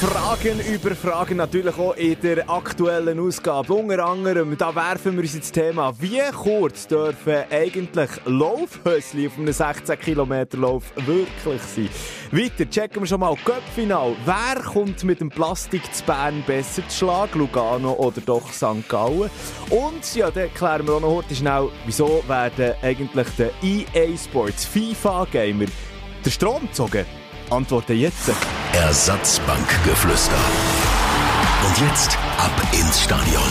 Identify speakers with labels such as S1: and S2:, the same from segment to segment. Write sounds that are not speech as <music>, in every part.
S1: Fragen über Fragen natürlich auch in der aktuellen Ausgabe. Unter anderem, da werfen wir uns ins Thema, wie kurz dürfen eigentlich Laufhösli auf einem 16 Kilometer Lauf wirklich sein? Weiter checken wir schon mal Göppfinal. Wer kommt mit dem Plastik zu Bern besser zu Schlag? Lugano oder doch St. Gallen? Und ja, dann klären wir auch noch heute schnell, wieso werden eigentlich der EA Sports FIFA Gamer der Strom gezogen? Antworten jetzt.
S2: Ersatzbankgeflüster. Und jetzt ab ins Stadion.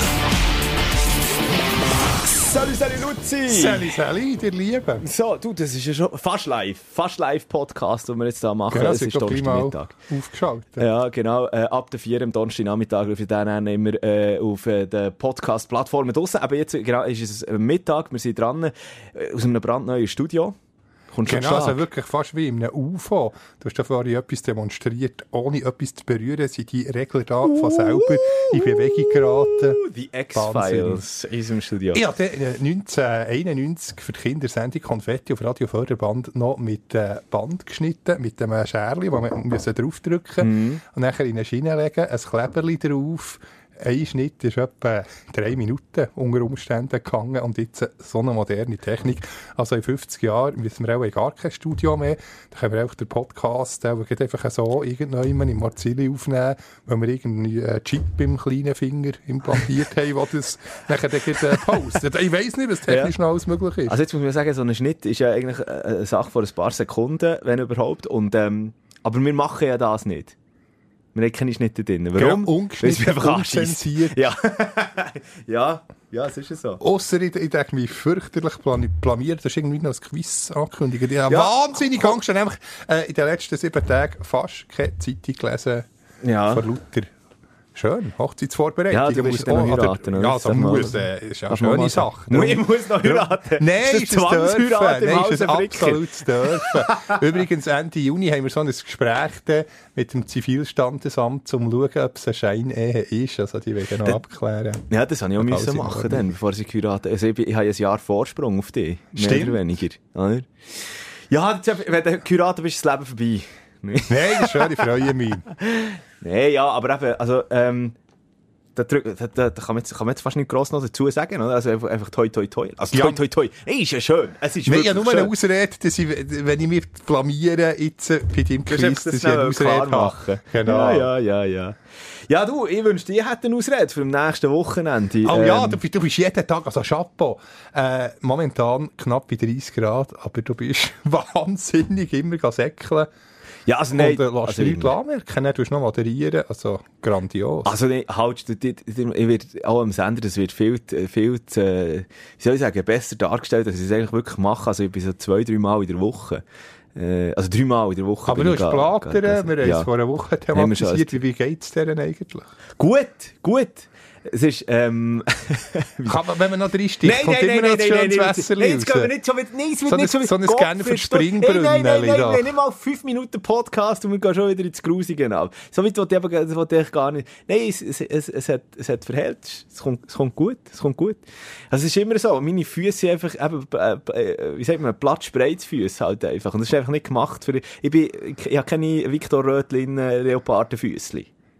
S1: Salut, salut Luzi!
S3: Sally, Sally, dir Liebe.
S1: So, du, das ist ja schon fast live. Fast live Podcast, den wir jetzt da machen.
S3: Genau,
S1: es
S3: sie
S1: ist Donnerstagmittag.
S3: aufgeschaltet.
S1: Ja, genau. Äh, ab der 4 am Donnerstagnachmittag rufen wir dann immer äh, auf äh, den Podcast-Plattformen draussen. Aber jetzt genau, ist es Mittag, wir sind dran, äh, aus einem brandneuen Studio. Kommt schon
S3: Genau, also wirklich fast wie in einem UFO. Du hast da vorhin etwas demonstriert, ohne ettis zu berühren, sind die Regler da von selber in Bewegung geraten.
S1: Uh, Die X-Files in unserem Studio.
S3: Ich habe dann, äh, 1991 für die Kindersendung Konfetti auf Radio Förderband noch mit äh, Band geschnitten, mit einem Scherli, wo müssen draufdrücken
S1: Mhm.
S3: und nachher in eine Schiene legen, ein Kleberli drauf. Ein Schnitt ist etwa drei Minuten unter Umständen gegangen und jetzt so eine moderne Technik. Also in 50 Jahren wissen wir auch gar kein Studio mehr. Da können wir auch den Podcast auch einfach so irgendjemand im Marzilli aufnehmen, wenn wir irgendeinen äh, Chip im kleinen Finger implantiert haben, der das <laughs> nachher dann äh, postet. Ich weiss nicht, was technisch noch alles möglich ist.
S1: Also jetzt muss man sagen, so ein Schnitt ist ja eigentlich äh, eine Sache von ein paar Sekunden, wenn überhaupt. Und, ähm, aber wir machen ja das nicht. Wir haben keine Schnitte drin. Warum?
S3: Genau, ungeschnitten, unzensiert.
S1: Ja. <laughs> ja, ja, es ist ja so.
S3: Ausser ich, ich denke mich fürchterlich blamiert. Das ist irgendwie noch ein Quiz angekündigt. Ich habe
S1: Ja.
S3: wahnsinnig Angst. Ich habe nämlich äh, in den letzten sieben Tagen fast keine Zeitung gelesen
S1: Ja.
S3: von Luther. Schön, Hochzeitsvorbereitung.
S1: Ja, du
S3: muss
S1: dann noch heiraten?
S3: Ja,
S1: man-
S3: muss. Äh, ist ja eine schöne Sache.
S1: sagen. Ich muss noch heiraten.
S3: Nein,
S1: Ist das. Zwangsheirat im
S3: Nein, ist
S1: Hause
S3: das
S1: Fricker?
S3: absolut dürfen. <laughs> Übrigens, Ende Juni haben wir so ein Gespräch mit dem Zivilstandesamt, um zu schauen, ob es eine Scheinehe ist. Also, die wollen noch abklären.
S1: Ja, das habe ich auch müssen machen, dann, bevor sie geheiratet Also ich, ich habe ein Jahr Vorsprung auf dich. Mehr
S3: Stimmt.
S1: oder weniger. Oder? Ja, wenn du geheiratet bist, ist das Leben vorbei. <laughs>
S3: Nein, das ist schön, ich freue mich.
S1: Nein, ja, aber eben, also, ähm, da, da, da, kann, man jetzt, kann man jetzt fast nicht gross noch dazu sagen, oder? Also einfach, einfach toi, toi, toi. Also
S3: Ja.
S1: toi, toi, toi. Ey, ist ja schön. Es ist
S3: Nein,
S1: wirklich
S3: ja, nur
S1: schön.
S3: eine Ausrede, dass ich, wenn ich mich blamiere, jetzt äh, bei deinem Quiz,
S1: einfach
S3: dass
S1: das
S3: ich eine Ausrede
S1: machen.
S3: habe. Genau.
S1: Ja, ja, ja, ja. Ja, du, ich wünschte, ich hätte eine Ausrede für das nächste Wochenende.
S3: Oh ja,
S1: Ähm,
S3: du, du bist jeden Tag, also Chapeau, äh, momentan knapp bei 30 Grad, aber du bist <laughs> wahnsinnig immer säckeln.
S1: Ja, also nein.
S3: und äh, lass
S1: also,
S3: dich nichts anmerken, dann tust du noch moderieren, also grandios.
S1: Also, nee, halt, ich auch am Sender, das wird viel, viel, äh, wie soll ich sagen, besser dargestellt, als ich es eigentlich wirklich mache. Also, ich bin so zwei, drei Mal in der Woche. Äh, also, drei Mal in der Woche.
S3: aber du hast
S1: ga-
S3: wir haben
S1: ja.
S3: es vor einer Woche thematisiert, wie, wie geht es denen eigentlich?
S1: Gut, gut. Es ist, ähm, <laughs>
S3: Kann man, wenn man noch drin sticht, kommt immer noch ein schönes Wasser
S1: nein, jetzt gehen wir nicht schon wieder, nein, es wird
S3: So ein-
S1: nicht schon wieder,
S3: so ein Scanner für die Springbrunnen,
S1: Nein, nein, nein, nein, nein, nicht mal fünf Minuten Podcast und wir gehen schon wieder ins Grusige ab. So weit wollte ich eben, wollte ich gar nicht. Nein, es, es, es, es hat, es hat verhält, es kommt, es kommt gut, es kommt gut. Also es ist immer so, meine Füße sind einfach, eben, äh, äh, wie sagt man, Platzspreizfüße halt einfach. Und das ist einfach nicht gemacht für, ich bin, ich, ich habe keine Victor Rötlin äh.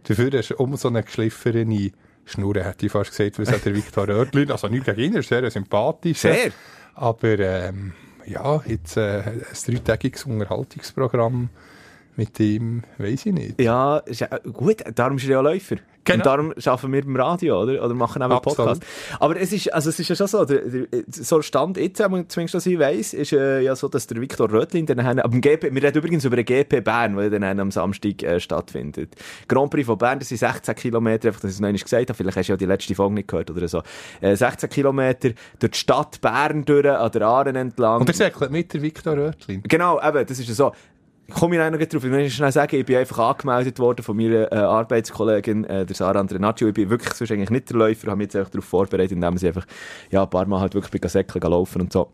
S3: Dafür hast du um so eine geschliffene Schnur, hätte ich fast gesagt, was hat der Viktor Oertlin, also nicht gegen ihn, er ist sehr sympathisch.
S1: Sehr.
S3: Aber ähm, ja, jetzt äh, ein dreitägiges Unterhaltungsprogramm mit ihm, weiß ich nicht.
S1: Ja, gut, darum ist er ja Läufer.
S3: Genau.
S1: Und darum arbeiten wir beim Radio, oder? Oder machen auch einen
S3: Absolut.
S1: Podcast. Aber es ist, also es ist ja schon so, der, der, so Stand jetzt, zumindest was ich weiss, ist äh, ja so, dass der Viktor Rötlin dann haben, aber GP, wir reden übrigens über den GP Bern, der dann am Samstag äh, stattfindet. Grand Prix von Bern, das sind 16 Kilometer, einfach, dass ich es noch einmal gesagt habe, vielleicht hast du ja die letzte Folge nicht gehört oder so. Äh, 16 Kilometer durch die Stadt Bern durch, an der Aaren entlang.
S3: Und er säckelt mit der Viktor Oertlin.
S1: Genau, eben, das ist ja so. Ich komme ich noch drauf. Ich möchte schnell sagen, ich bin einfach angemeldet worden von meiner äh, Arbeitskollegin, äh, der Sarah Andrenaccio. Ich bin wirklich sonst eigentlich nicht der Läufer, habe mich jetzt einfach darauf vorbereitet, indem ich einfach, ja, ein paar Mal halt wirklich bei Säckeln laufen und so.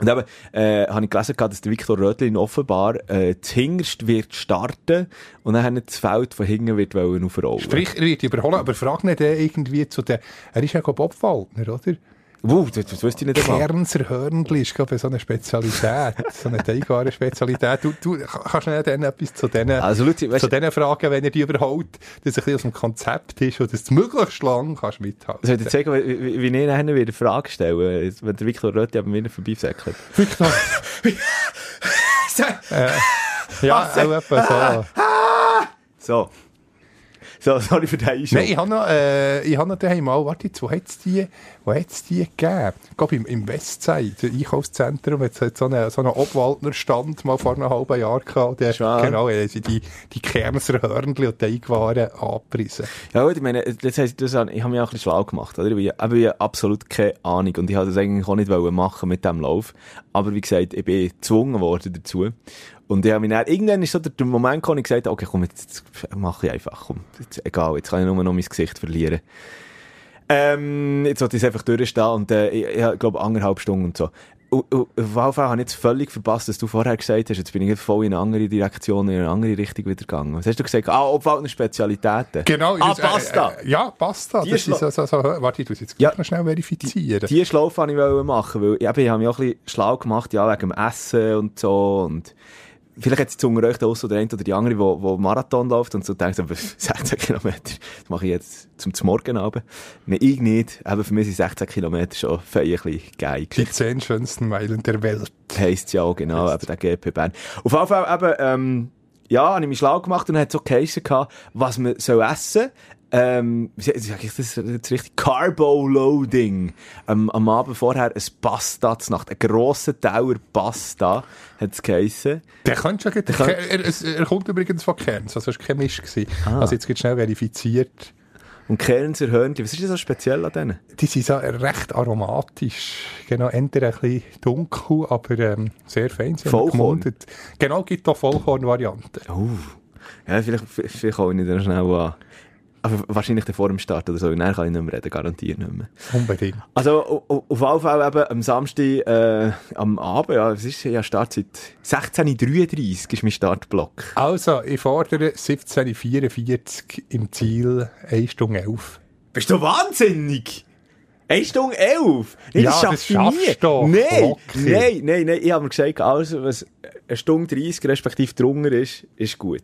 S1: Und eben, äh, habe ich gelesen, dass der Viktor Rödlin offenbar äh, zuhinterst wird starten und dann das Feld von hinten wird aufrollen.
S3: Sprich, er wird überholen, aber frag nicht äh, irgendwie zu den... Er ist ja glaub, Obwaldner, oder?
S1: Wow, das, das wüsste ich nicht einmal.
S3: Kernser Hörnli ist, glaube ich, so eine Spezialität, so eine teigware Spezialität. Du, du kannst nicht dann etwas zu diesen
S1: Also, weißt,
S3: zu diesen Fragen, wenn er die überholt, dass ein bisschen aus dem Konzept ist und dass du möglichst lang kannst mithalten.
S1: soll ich dir zeigen, wie, wie, wie ich nachher wieder eine Frage stelle, wenn der Viktor Rödlin bei mir vorbeisäckelt?
S3: Victor, <laughs> äh, ja, auch etwa so. <laughs>
S1: So. So, sorry für den Einschub.
S3: Nein, ich habe noch, äh, ich habe noch daheim mal, warte jetzt, wo hat es die, wo hat's die gegeben? Ich glaube, im, im Westside, im Einkaufszentrum, hat es so einen, so einen Obwaldner-Stand mal vor einem halben Jahr gehabt. Der,
S1: Schon.
S3: genau, äh, sie die, die Kerner Hörnli und Teigwaren angepriesen.
S1: Ja gut, ich meine, das heisst, das, ich habe mich auch ein bisschen schlau gemacht, oder? Ich habe habe absolut keine Ahnung und ich wollte das eigentlich auch nicht machen mit dem Lauf. Aber wie gesagt, ich bin gezwungen worden dazu. Und ich habe mich dann, irgendwann ist so der, Moment gekommen, ich gesagt habe, okay, komm, jetzt, jetzt mache ich einfach, komm, jetzt, egal, jetzt kann ich nur noch mein Gesicht verlieren. Ähm, jetzt sollte ich es einfach durchstehen und äh, ich, ich glaube anderthalb Stunden und so. Und, und, auf jeden Fall habe ich jetzt völlig verpasst, dass du vorher gesagt hast, jetzt bin ich voll in eine andere Direktion, in eine andere Richtung wieder gegangen. Was hast du gesagt? Ah, Obwaldner Spezialitäten.
S3: Genau.
S1: Ah,
S3: das, äh,
S1: Pasta.
S3: Äh, ja, Pasta.
S1: Die
S3: Das
S1: ist
S3: ist so, so, so, warte, ich muss jetzt
S1: Ja.
S3: schnell verifizieren.
S1: Die Schlaufe wollte ich machen, weil eben, ich habe mich auch ein bisschen schlau gemacht, ja, wegen dem Essen und so. Und vielleicht hat es unter euch da auch so der eine oder die andere, wo, wo Marathon läuft und so denkt, so, <laughs> 16 Kilometer, das mache ich jetzt zum Morgen Abend. Nein, ich nicht. Eben für mich sind 16 Kilometer schon ein bisschen geil.
S3: die zehn schönsten Meilen der Welt.
S1: Heisst ja auch, genau, eben der GP Bern. Auf jeden Fall eben, ähm, ja, habe ich mich schlau gemacht und hat so geheissen gehabt, was man soll essen. Ähm, wie sag ich das jetzt richtig? Carbo-Loading. Ähm, am Abend vorher ein Pasta zur Nacht. Ein grosser Teller Pasta, hat es geheissen.
S3: Der könnte schon, der
S1: kann-
S3: er, er kommt übrigens von Kerns, also es war kein Misch.
S1: Ah.
S3: Also jetzt geht schnell verifiziert.
S1: Und Kernser Hörnchen, was ist denn so speziell an denen?
S3: Die sind so recht aromatisch. Genau, entweder ein bisschen dunkel, aber ähm, sehr fein.
S1: Vollkorn?
S3: gemundet. Genau, gibt auch Vollkorn-Varianten.
S1: Oh. Ja, vielleicht, vielleicht hole ich dann schnell an. Aber wahrscheinlich vor dem Start oder so. Und dann kann ich nicht mehr reden, garantiert nicht mehr.
S3: Unbedingt.
S1: Also, au- au- auf jeden Fall eben am Samstag, äh, am Abend, ja, was ist ja Startzeit? 16.33 ist mein Startblock.
S3: Also, ich fordere 1744 im Ziel 1 Stunde 11.
S1: Bist du wahnsinnig? 1 Stunde 11? Nee,
S3: Ja,
S1: das
S3: das
S1: schaffst du
S3: schaffst
S1: nie.
S3: du doch,
S1: Nein, nein, nein, nein. Ich habe mir gesagt, alles, was eine Stunde 30 respektive drunter ist, ist gut.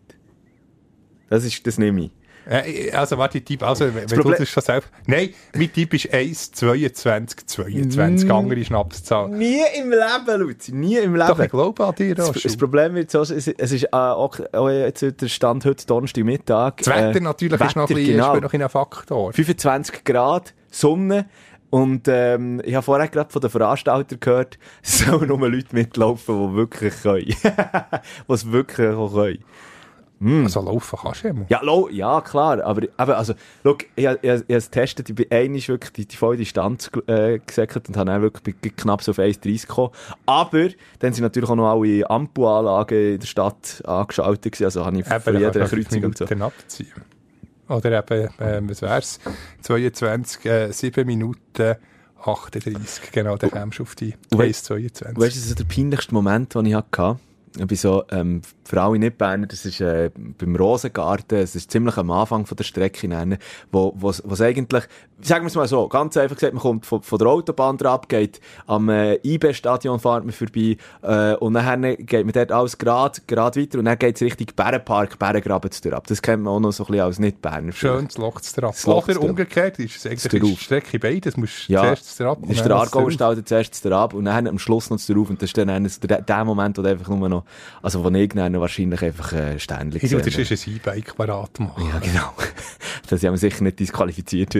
S1: Das ist, das nehme ich.
S3: Äh, also, warte, Typ, also, wenn du das schon selbst... Nein, mein Typ ist 1, 22, 22,
S1: Mm.
S3: andere Schnapszahl.
S1: Nie im Leben, Luzi, nie im Leben.
S3: Doch, ich glaube an dir,
S1: Das, das Problem wird so, es, es ist äh, auch, auch jetzt der Stand heute Donnerstag Mittag.
S3: Das Wetter
S1: äh,
S3: natürlich ist noch ein bisschen,
S1: genau.
S3: noch ein Faktor.
S1: 25 Grad, Sonne. Und ähm, ich habe vorher gerade von den Veranstaltern gehört, es <laughs> sollen nur Leute mitlaufen, die wirklich können. <laughs> die es wirklich auch können.
S3: Also laufen kannst du ja mal.
S1: Ja, klar, aber eben, also, schau, ich, ich, ich, habe es getestet, ich bin einmal wirklich die, die volle Distanz äh, gesäckelt und habe dann wirklich knapp so auf 1,30 gekommen. Aber dann sind natürlich auch noch alle Ampelanlagen in der Stadt angeschaltet gewesen, also habe ich
S3: Eben,
S1: für jede Kreuzung und so.
S3: Abziehen. Oder eben, ähm, was wär's? 22, äh, 7 Minuten 38, genau, dann kommst du auf die
S1: Und we-
S3: 1,22.
S1: Und weißt du, das ist der peinlichste Moment, den ich hatte? Ich bin so, ähm, für alle Nicht-Berner, das ist äh, beim Rosengarten, es ist ziemlich am Anfang von der Strecke, nennen, wo was was eigentlich, sagen wir es mal so, ganz einfach gesagt, man kommt von, von der Autobahn ab, geht am äh, IB-Stadion fährt man vorbei äh, und dann geht man dort alles gerade gerade weiter und dann geht es Richtung Bärenpark, Bärengraben zu ab. Das kennt man auch noch so ein bisschen als Nicht-Berner.
S3: Schön, das Loch zu
S1: Das Loch
S3: Oder
S1: zu
S3: umgekehrt, ist es eigentlich ist die
S1: drauf.
S3: Strecke beides, musst
S1: Ja,
S3: zuerst drauf
S1: Das ist der Aargau-Stall zuerst drauf und dann am Schluss noch drauf und das ist dann der, der Moment, wo du einfach nur noch, also wo ich dann wahrscheinlich einfach äh, Ständchen
S3: Ich würde
S1: gesehen
S3: sonst ein E-Bike parat machen.
S1: habe. Ja, genau. <laughs> Dass ich sicher nicht disqualifiziert.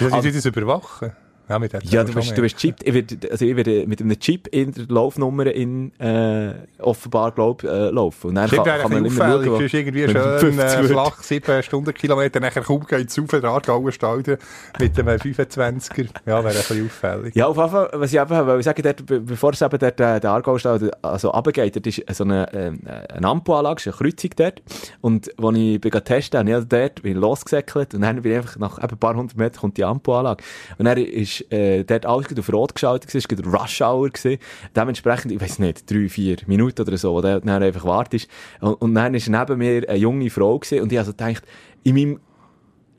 S3: Muss
S1: Aber-
S3: ich das überwachen? Ja, mit
S1: Ja, du bist, du bist Chip, ich werde, also ich werde mit einem Chip in der Laufnummer in, äh, offenbar, glaub, äh, laufen. Und dann
S3: Stimmt,
S1: kann, kann man immer
S3: auffällig.
S1: schauen,
S3: Du bist irgendwie schön
S1: 50
S3: äh, flach, 7 Stundenkilometer, nachher kaum geht es auf den Aargauer Stadion mit einem 25er. Ja, wäre ein bisschen auffällig.
S1: Ja, auf jeden Fall, was ich eben wollte sagen, dort, be- bevor es eben dort, äh, der Aargaustall also runtergeht, dort ist so eine, ähm, eine Ampelanlage, ist eine Kreuzung dort. Und als ich bin testen habe, ich dort bin losgesäckelt und dann bin ich einfach nach eben ein paar hundert Metern kommt die Ampelanlage. Und dann ist ist äh, dort alles auf Rot geschaltet es war Rush Hour gewesen. Dementsprechend, ich weiß nicht, drei, vier Minuten oder so, wo der dann einfach wartet. Und, und dann ist neben mir eine junge Frau gewesen, und ich also gedacht, in meinem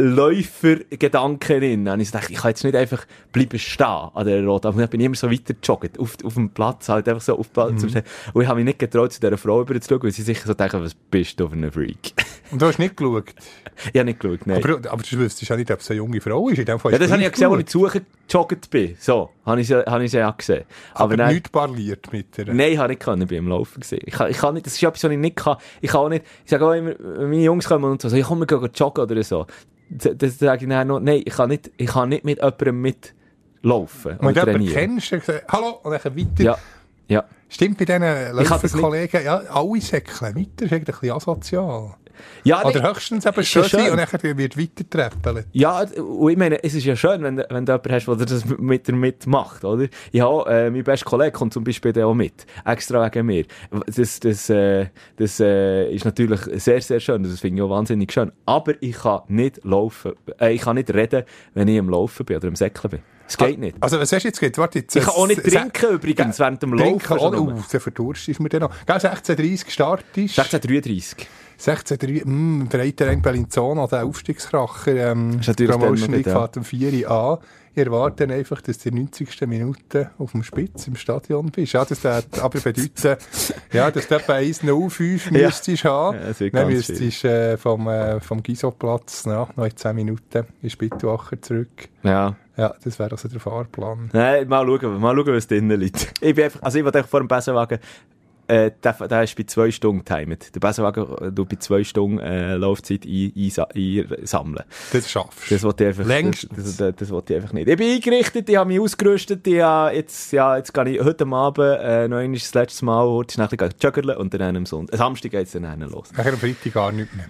S1: Läufergedanken drin. Und ich dachte, ich kann jetzt nicht einfach bleiben stehen an der Rot. Aber ich bin immer so weiter gejoggt, auf, auf dem Platz, halt einfach so auf dem Platz. Mhm. Und ich habe mich nicht getraut, zu dieser Frau rüber zu schauen, weil sie sicher so denken, was bist du für ein Freak?
S3: Und du hast nicht geschaut? <laughs>
S1: ich habe nicht geschaut, nein.
S3: Aber, aber du wüsstest ja nicht, ob es eine junge Frau ist. In dem Fall
S1: ja, das habe ich ja gesehen, als ich zu gejoggt bin. So, habe ich, habe ich sie ja gesehen.
S3: Aber, aber nicht parliert mit
S1: ihr? Nein, habe ich nicht können, ich bin im Laufen gesehen. Ich kann, ich kann nicht, das ist etwas, was ich nicht kann. Ich kann auch nicht, ich sage auch immer, meine Jungs kommen und so, ich komme, wir gehen joggen oder so das sage ich dann noch, nein, ich kann nicht, ich kann nicht mit jemandem mitlaufen
S3: und du jemanden kennst, dann sagst hallo, und dann weiter.
S1: Ja. Ja.
S3: Stimmt bei diesen Läuferkollegen, ja, alle säckeln weiter, ist eigentlich ein bisschen asozial. Ja, Oder höchstens eben schön, schön. und dann wird weiter
S1: Ja, und ich meine, es ist ja schön, wenn, wenn du jemanden hast, der das mit dir mitmacht, oder? Ja, äh, mein bester Kollege kommt zum Beispiel auch mit. Extra wegen mir. Das, das, äh, das äh, ist natürlich sehr, sehr schön. Das finde ich auch wahnsinnig schön. Aber ich kann nicht laufen, äh, ich kann nicht reden, wenn ich am Laufen bin oder am Säckeln bin. Es geht nicht.
S3: Also, was hast du jetzt gesagt? Warte, jetzt,
S1: ich kann auch nicht trinken übrigens während dem Laufen.
S3: Oh, oh, der verdurst ist mir dann noch. Gell, 16.30 Start ist.
S1: 16.33.
S3: 16.3, mh, Verein Bellinzona, der Aufstiegskracher, ähm,
S1: ist natürlich
S3: Promotion League fährt um 4 Uhr an. Ich erwarte einfach, dass du in der 90. Minute auf dem Spitz im Stadion bist. Ja, das würde aber bedeuten, <laughs> ja, dass du etwa 1.05 ja. müsstest haben. Ja, Dann müsstest du äh, vom, äh, vom Gisoplatz ja, noch in 10 Minuten in Spittwacher zurück.
S1: Ja.
S3: Ja, das wäre also der Fahrplan.
S1: Nein, mal schauen, mal schauen, was drinnen liegt. Ich bin einfach, also ich wollte vor dem Besenwagen äh, der, der ist bei zwei Stunden timed. Der Besenwagen du bei zwei Stunden äh, Laufzeit einsammeln.
S3: Das schaffst
S1: du. Das wollte ich einfach, Längst. Das, das, das ich einfach nicht. Ich bin eingerichtet, ich habe mich ausgerüstet, ich habe jetzt, ja, jetzt gehe ich heute Abend äh, noch einmal das letzte Mal heute schnell joggen und dann am Sonntag. Samstag geht es dann los.
S3: Nachher am Freitag gar nicht mehr.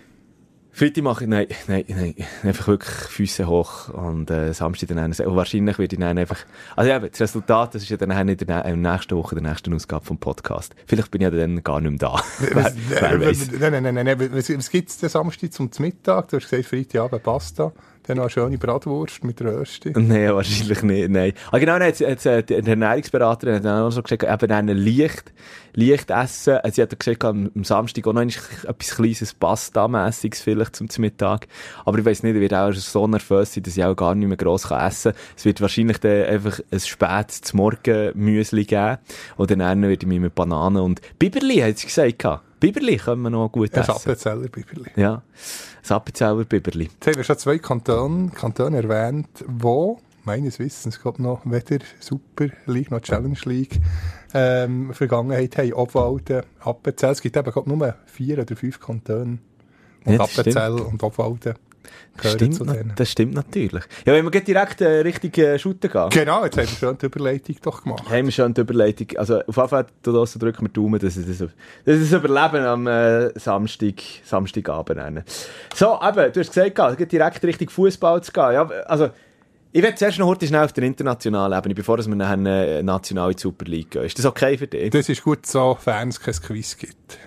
S1: Freitag mache ich, nein, nein, nein, einfach wirklich Füße hoch und äh, Samstag dann einen, und wahrscheinlich würde ich dann einfach, also ja, das Resultat, das ist ja dann in der äh, nächsten Woche, der nächsten Ausgabe vom Podcast. Vielleicht bin ich ja dann gar nicht mehr da. <laughs> wer,
S3: wer weiß. Nein, nein, nein, nein, was, was gibt es Samstag zum Mittag? Du hast gesagt, Freitagabend Pasta. Dann noch eine schöne Bratwurst mit Rösti.
S1: Nein, wahrscheinlich nicht, nein. Ah, genau, jetzt, jetzt, äh, der Ernährungsberater hat dann auch so gesagt, eben einen leicht, leicht essen. Sie hat gesagt, am, am Samstag auch noch etwas kleines Pasta-mässiges vielleicht zum Mittag. Aber ich weiss nicht, ich werde auch so nervös sein, dass ich auch gar nicht mehr gross essen kann. Es wird wahrscheinlich dann einfach ein spätes Morgen-Müsli geben. Oder dann würde ich mich mit Bananen und Biberli, hat sie gesagt. Biberli können wir noch gut essen.
S3: Ein Appenzeller Biberli.
S1: Ja, ein Appenzeller Biberli.
S3: Jetzt haben wir schon zwei Kantone, Kantone erwähnt, wo meines Wissens glaube noch weder Super League noch Challenge League ähm, Vergangenheit haben. Obwalden, Appenzell. Es gibt eben glaub, nur vier oder fünf Kantone. Und ja, Appenzell und Obwalden
S1: Stimmt, das stimmt natürlich. Ja, wenn wir direkt äh, Richtung äh, Shooter gehen.
S3: Genau, jetzt haben wir schon die Überleitung doch gemacht.
S1: Haben wir schon die Überleitung. Also auf jeden Fall draussen drücken wir Daumen, dass es das, das Überleben am äh, Samstag, Samstagabend nennen. So, eben, du hast gesagt, es geht direkt Richtung Fußball zu gehen. Ja, also, ich werde zuerst noch heute schnell auf der internationalen Ebene, bevor wir nachher eine nationale Super League gehen. Ist das okay für dich?
S3: Das ist gut, so Fans kein Quiz gibt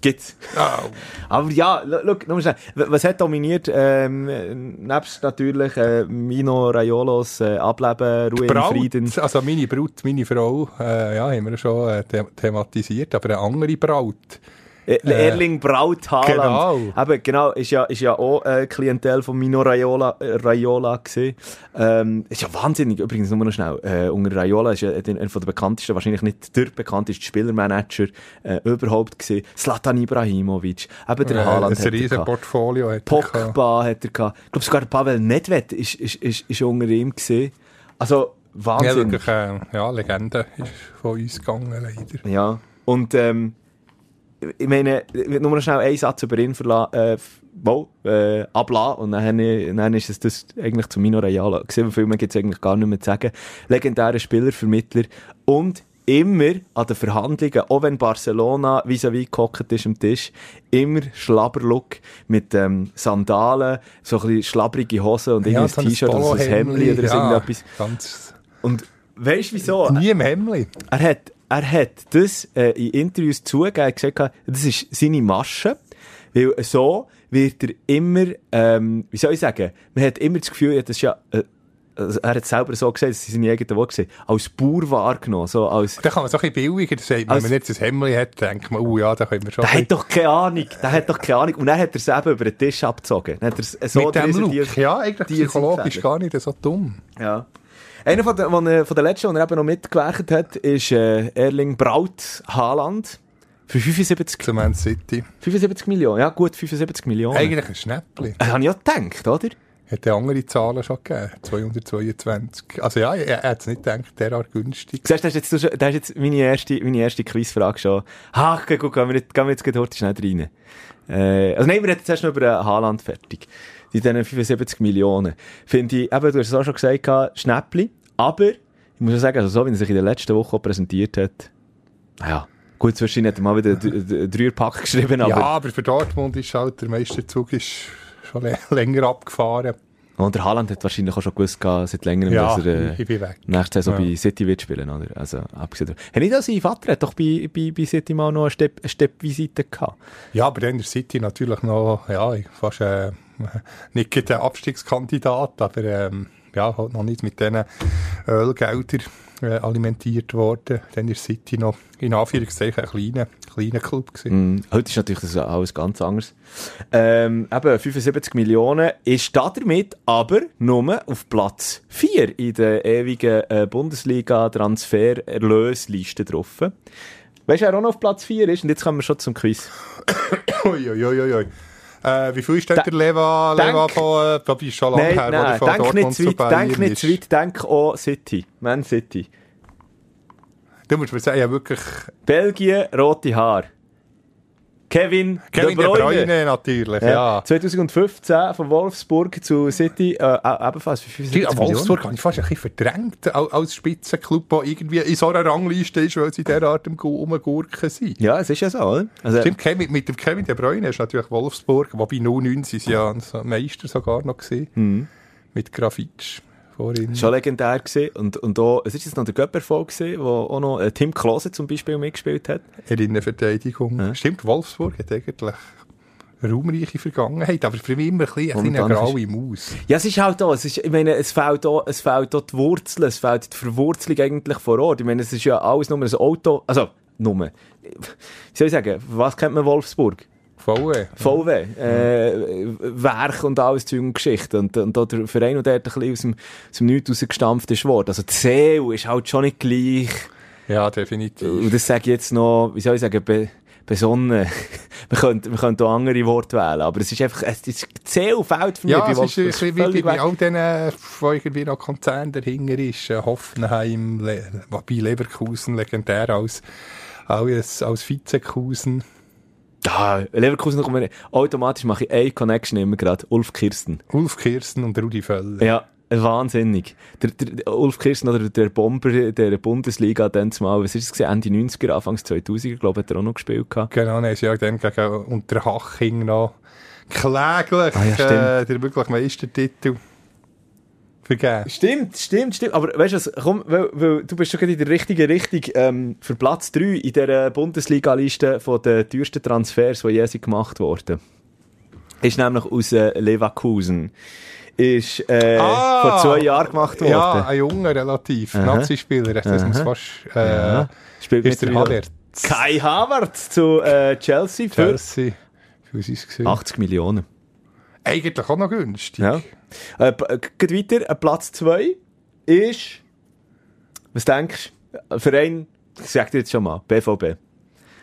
S1: gibt's. Oh. Aber ja, look, nur schnell. Was hat dominiert? Ähm, nebst natürlich äh, Mino Raiolos äh, Ableben, Ruhe
S3: Braut,
S1: in Frieden.
S3: Also meine Brut, meine Frau, äh, ja, haben wir schon äh, thematisiert, aber eine andere Braut
S1: Erling Braut Haaland. Genau. Eben, genau, ist ja, ist ja auch äh, Klientel von Mino Raiola, äh, Raiola gewesen. Ähm, ist ja wahnsinnig, übrigens nur noch schnell, äh, unter Raiola ist ja einer von der bekanntesten, wahrscheinlich nicht der bekannteste Spielermanager äh, überhaupt gewesen. Zlatan Ibrahimovic, eben der äh, Haaland
S3: ein riesen Portfolio
S1: hat Pogba hat er gehabt. Ich glaube sogar Pavel Nedved ist, ist, ist, ist unter ihm gewesen. Also, Wahnsinn. Ja,
S3: wirklich, äh, ja, Legende ist von uns gegangen, leider.
S1: Ja, und ähm, ich meine, ich will nur schnell einen Satz über ihn verlassen, äh, wo, äh, ablassen und dann, dann ist es das eigentlich zu Mino Real. Gesehen, Filme gibt es eigentlich gar nicht mehr zu sagen. Legendärer Spielervermittler und immer an den Verhandlungen, auch wenn Barcelona vis-à-vis gehockt ist am Tisch, immer Schlabberlook mit ähm, Sandalen, so ein bisschen schlabbrige Hosen und ja, irgendein T-Shirt oder ein Hemd oder ja, irgendetwas.
S3: Ganz
S1: und weißt du wieso?
S3: Nie im Hemd.
S1: Er hat er hat das äh, in Interviews zugegeben, gesagt, das ist seine Masche, weil so wird er immer, ähm, wie soll ich sagen, man hat immer das Gefühl, das ist ja äh, also er hat es selber so gesagt, das sind seine eigenen Worte gesehen, als Bauer wahrgenommen, so als,
S3: Da kann man so ein bisschen billiger sagen. Wenn man jetzt ein Hemmli hat, denkt man, oh ja, da können wir schon
S1: der hat doch keine Ahnung, der hat doch keine Ahnung. Und dann hat er es eben über den Tisch abgezogen. Dann hat er es so
S3: mit dem Look. Ja, eigentlich psychologisch gar nicht so dumm.
S1: Ja. Einer von den, von, den letzten, die er eben noch mitgewerkt hat, ist äh, Erling Braut Haaland. Für 75,
S3: Zu Man City.
S1: 75 Millionen. Ja, gut, 75 Millionen.
S3: Eigentlich ein Schnäppli.
S1: Das habe ich ja gedacht, oder?
S3: Hätte andere Zahlen schon gegeben. 222. Also ja, er, er hat es nicht gedacht, derart günstig.
S1: Siehst du, das ist jetzt, das ist jetzt meine erste, meine erste Quizfrage schon. Ach, gut, gehen wir, nicht, gehen wir jetzt heute schnell rein. Äh, also nein, wir reden zuerst noch über äh, Haaland fertig. Die diesen 75 Millionen. Finde ich, eben, du hast es auch schon gesagt, Schnäppli. Aber, ich muss ja sagen, also so wie er sich in der letzten Woche präsentiert hat, naja, gut, zwischendurch hat er mal wieder einen Dreierpack geschrieben, aber...
S3: ja, aber für Dortmund ist halt der Meisterzug ist schon lä- <laughs> länger abgefahren.
S1: Und der Haaland hat wahrscheinlich auch schon gewusst, seit längerem,
S3: Ja,
S1: dass er äh, nächste Saison
S3: Ja.
S1: bei City wird spielen, oder? Also, abgesehen davon. Hat nicht auch sein Vater hat doch bei, bei, bei City mal noch eine Stepp- eine Steppvisite gehabt?
S3: Ja, aber dann der City natürlich noch, ja, fast äh, <laughs> nicht gerade der Abstiegskandidat, aber ähm, ja, halt noch nicht mit diesen Ölgeldern äh, alimentiert worden. Dann ist City noch in Anführungszeichen ein kleiner, kleiner Club gewesen.
S1: Mm, heute ist natürlich das alles ganz anders. Ähm, eben, 75 Millionen ist da damit aber nur auf Platz 4 in der ewigen äh, Bundesliga-Transfer-Erlösliste drauf. Weißt du, wer auch noch auf Platz 4 ist? Und jetzt kommen wir schon zum Quiz. <coughs>
S3: Uiuiuiui. Äh, wie viel
S1: Da-
S3: der Leva,
S1: denk-
S3: Leva von, äh, bist du schon lange
S1: Nein,
S3: her, wo
S1: nein,
S3: von
S1: denk
S3: Dortmund
S1: nicht zu weit, denk nicht zu weit, denk auch City, Man City.
S3: Du musst mir sagen, ja wirklich,
S1: Belgien, rote Haar. Kevin,
S3: Kevin De Bruyne natürlich, ja.
S1: 2015 von Wolfsburg zu City, äh, ebenfalls für 75
S3: Die
S1: Millionen.
S3: Wolfsburg habe ich fast ein bisschen verdrängt al- als Spitzenclub, der irgendwie in so einer Rangliste ist, weil sie derart am Gu- Rumgurken sind.
S1: Ja, es ist ja so, oder? Also,
S3: Stimmt, Kevin, mit dem Kevin De Bruyne ist natürlich Wolfsburg, wobei 09 sind sie ja Meister sogar noch gesehen. Mit Grafitsch vorhin.
S1: schon legendär gewesen. Und, und auch, es ist jetzt noch der Göpperfolg gewesen, wo auch noch äh, Tim Klose zum Beispiel mitgespielt hat.
S3: in Innenverteidigung.
S1: Ja.
S3: Stimmt, Wolfsburg hat eigentlich eine raumreiche Vergangenheit, aber für mich immer ein bisschen eine graue Maus.
S1: Ja, es ist halt auch, es ist, ich meine, es fehlt auch, es fehlt auch die Wurzeln, es fehlt die Verwurzelung eigentlich vor Ort. Ich meine, es ist ja alles nur ein Auto, also, nur. Wie soll ich sagen, was kennt man Wolfsburg?
S3: VW.
S1: VW, äh, Werk und alles Zeug und Geschichte. Und, und auch der Verein, der dort ein bisschen aus dem, aus dem Nichts rausgestampft ist worden. Also die Seele ist halt schon nicht gleich.
S3: Ja, definitiv.
S1: Und das sage ich jetzt noch, wie soll ich sagen, be, besonnen. <laughs> wir könnten, wir könnten auch andere Worte wählen, aber es ist einfach, es ist, Seele fehlt für mich
S3: Ja,
S1: bei
S3: es ist ein bisschen wie,
S1: weg.
S3: all denen, wo irgendwie noch Konzern dahinter ist. Äh, Hoffenheim, Le wobei Leverkusen legendär als, als, als Vizekusen.
S1: Ah, Leverkusen kommt mir, automatisch mache ich eine Connection immer gerade. Ulf Kirsten.
S3: Ulf Kirsten und Rudi Völler.
S1: Ja, wahnsinnig. Der, der, Ulf Kirsten oder der Bomber der Bundesliga dann zumal, was ist es? Ende 90er, Anfangs 2000er, glaube ich, hat er auch noch gespielt gehabt.
S3: Genau, dann ist ja dann gegen Unterhaching noch kläglich
S1: Ah, ja,
S3: äh, der wirklich Meistertitel vergeben.
S1: Stimmt, stimmt, stimmt. Aber weißt du was, komm, weil, weil du bist schon gerade in der richtigen Richtung ähm, für Platz 3 in der Bundesliga-Liste von den teuersten Transfers, die je gemacht wurden. Ist nämlich aus äh, Leverkusen. Ist äh,
S3: Ah!
S1: vor zwei Jahren gemacht worden.
S3: Ja, ein junger relativ. Nazi-Spieler, das muss fast... Äh,
S1: Ja. Spielt
S3: Ist der
S1: mittlerweile-
S3: Havertz.
S1: Kai Havertz zu äh, Chelsea für
S3: Chelsea. Gewesen?
S1: 80 Millionen.
S3: Eigentlich auch noch günstig.
S1: Ja. Äh, äh, geht weiter, äh, Platz 2 ist, was denkst du, Ein Verein, ich sag dir jetzt schon mal, BVB.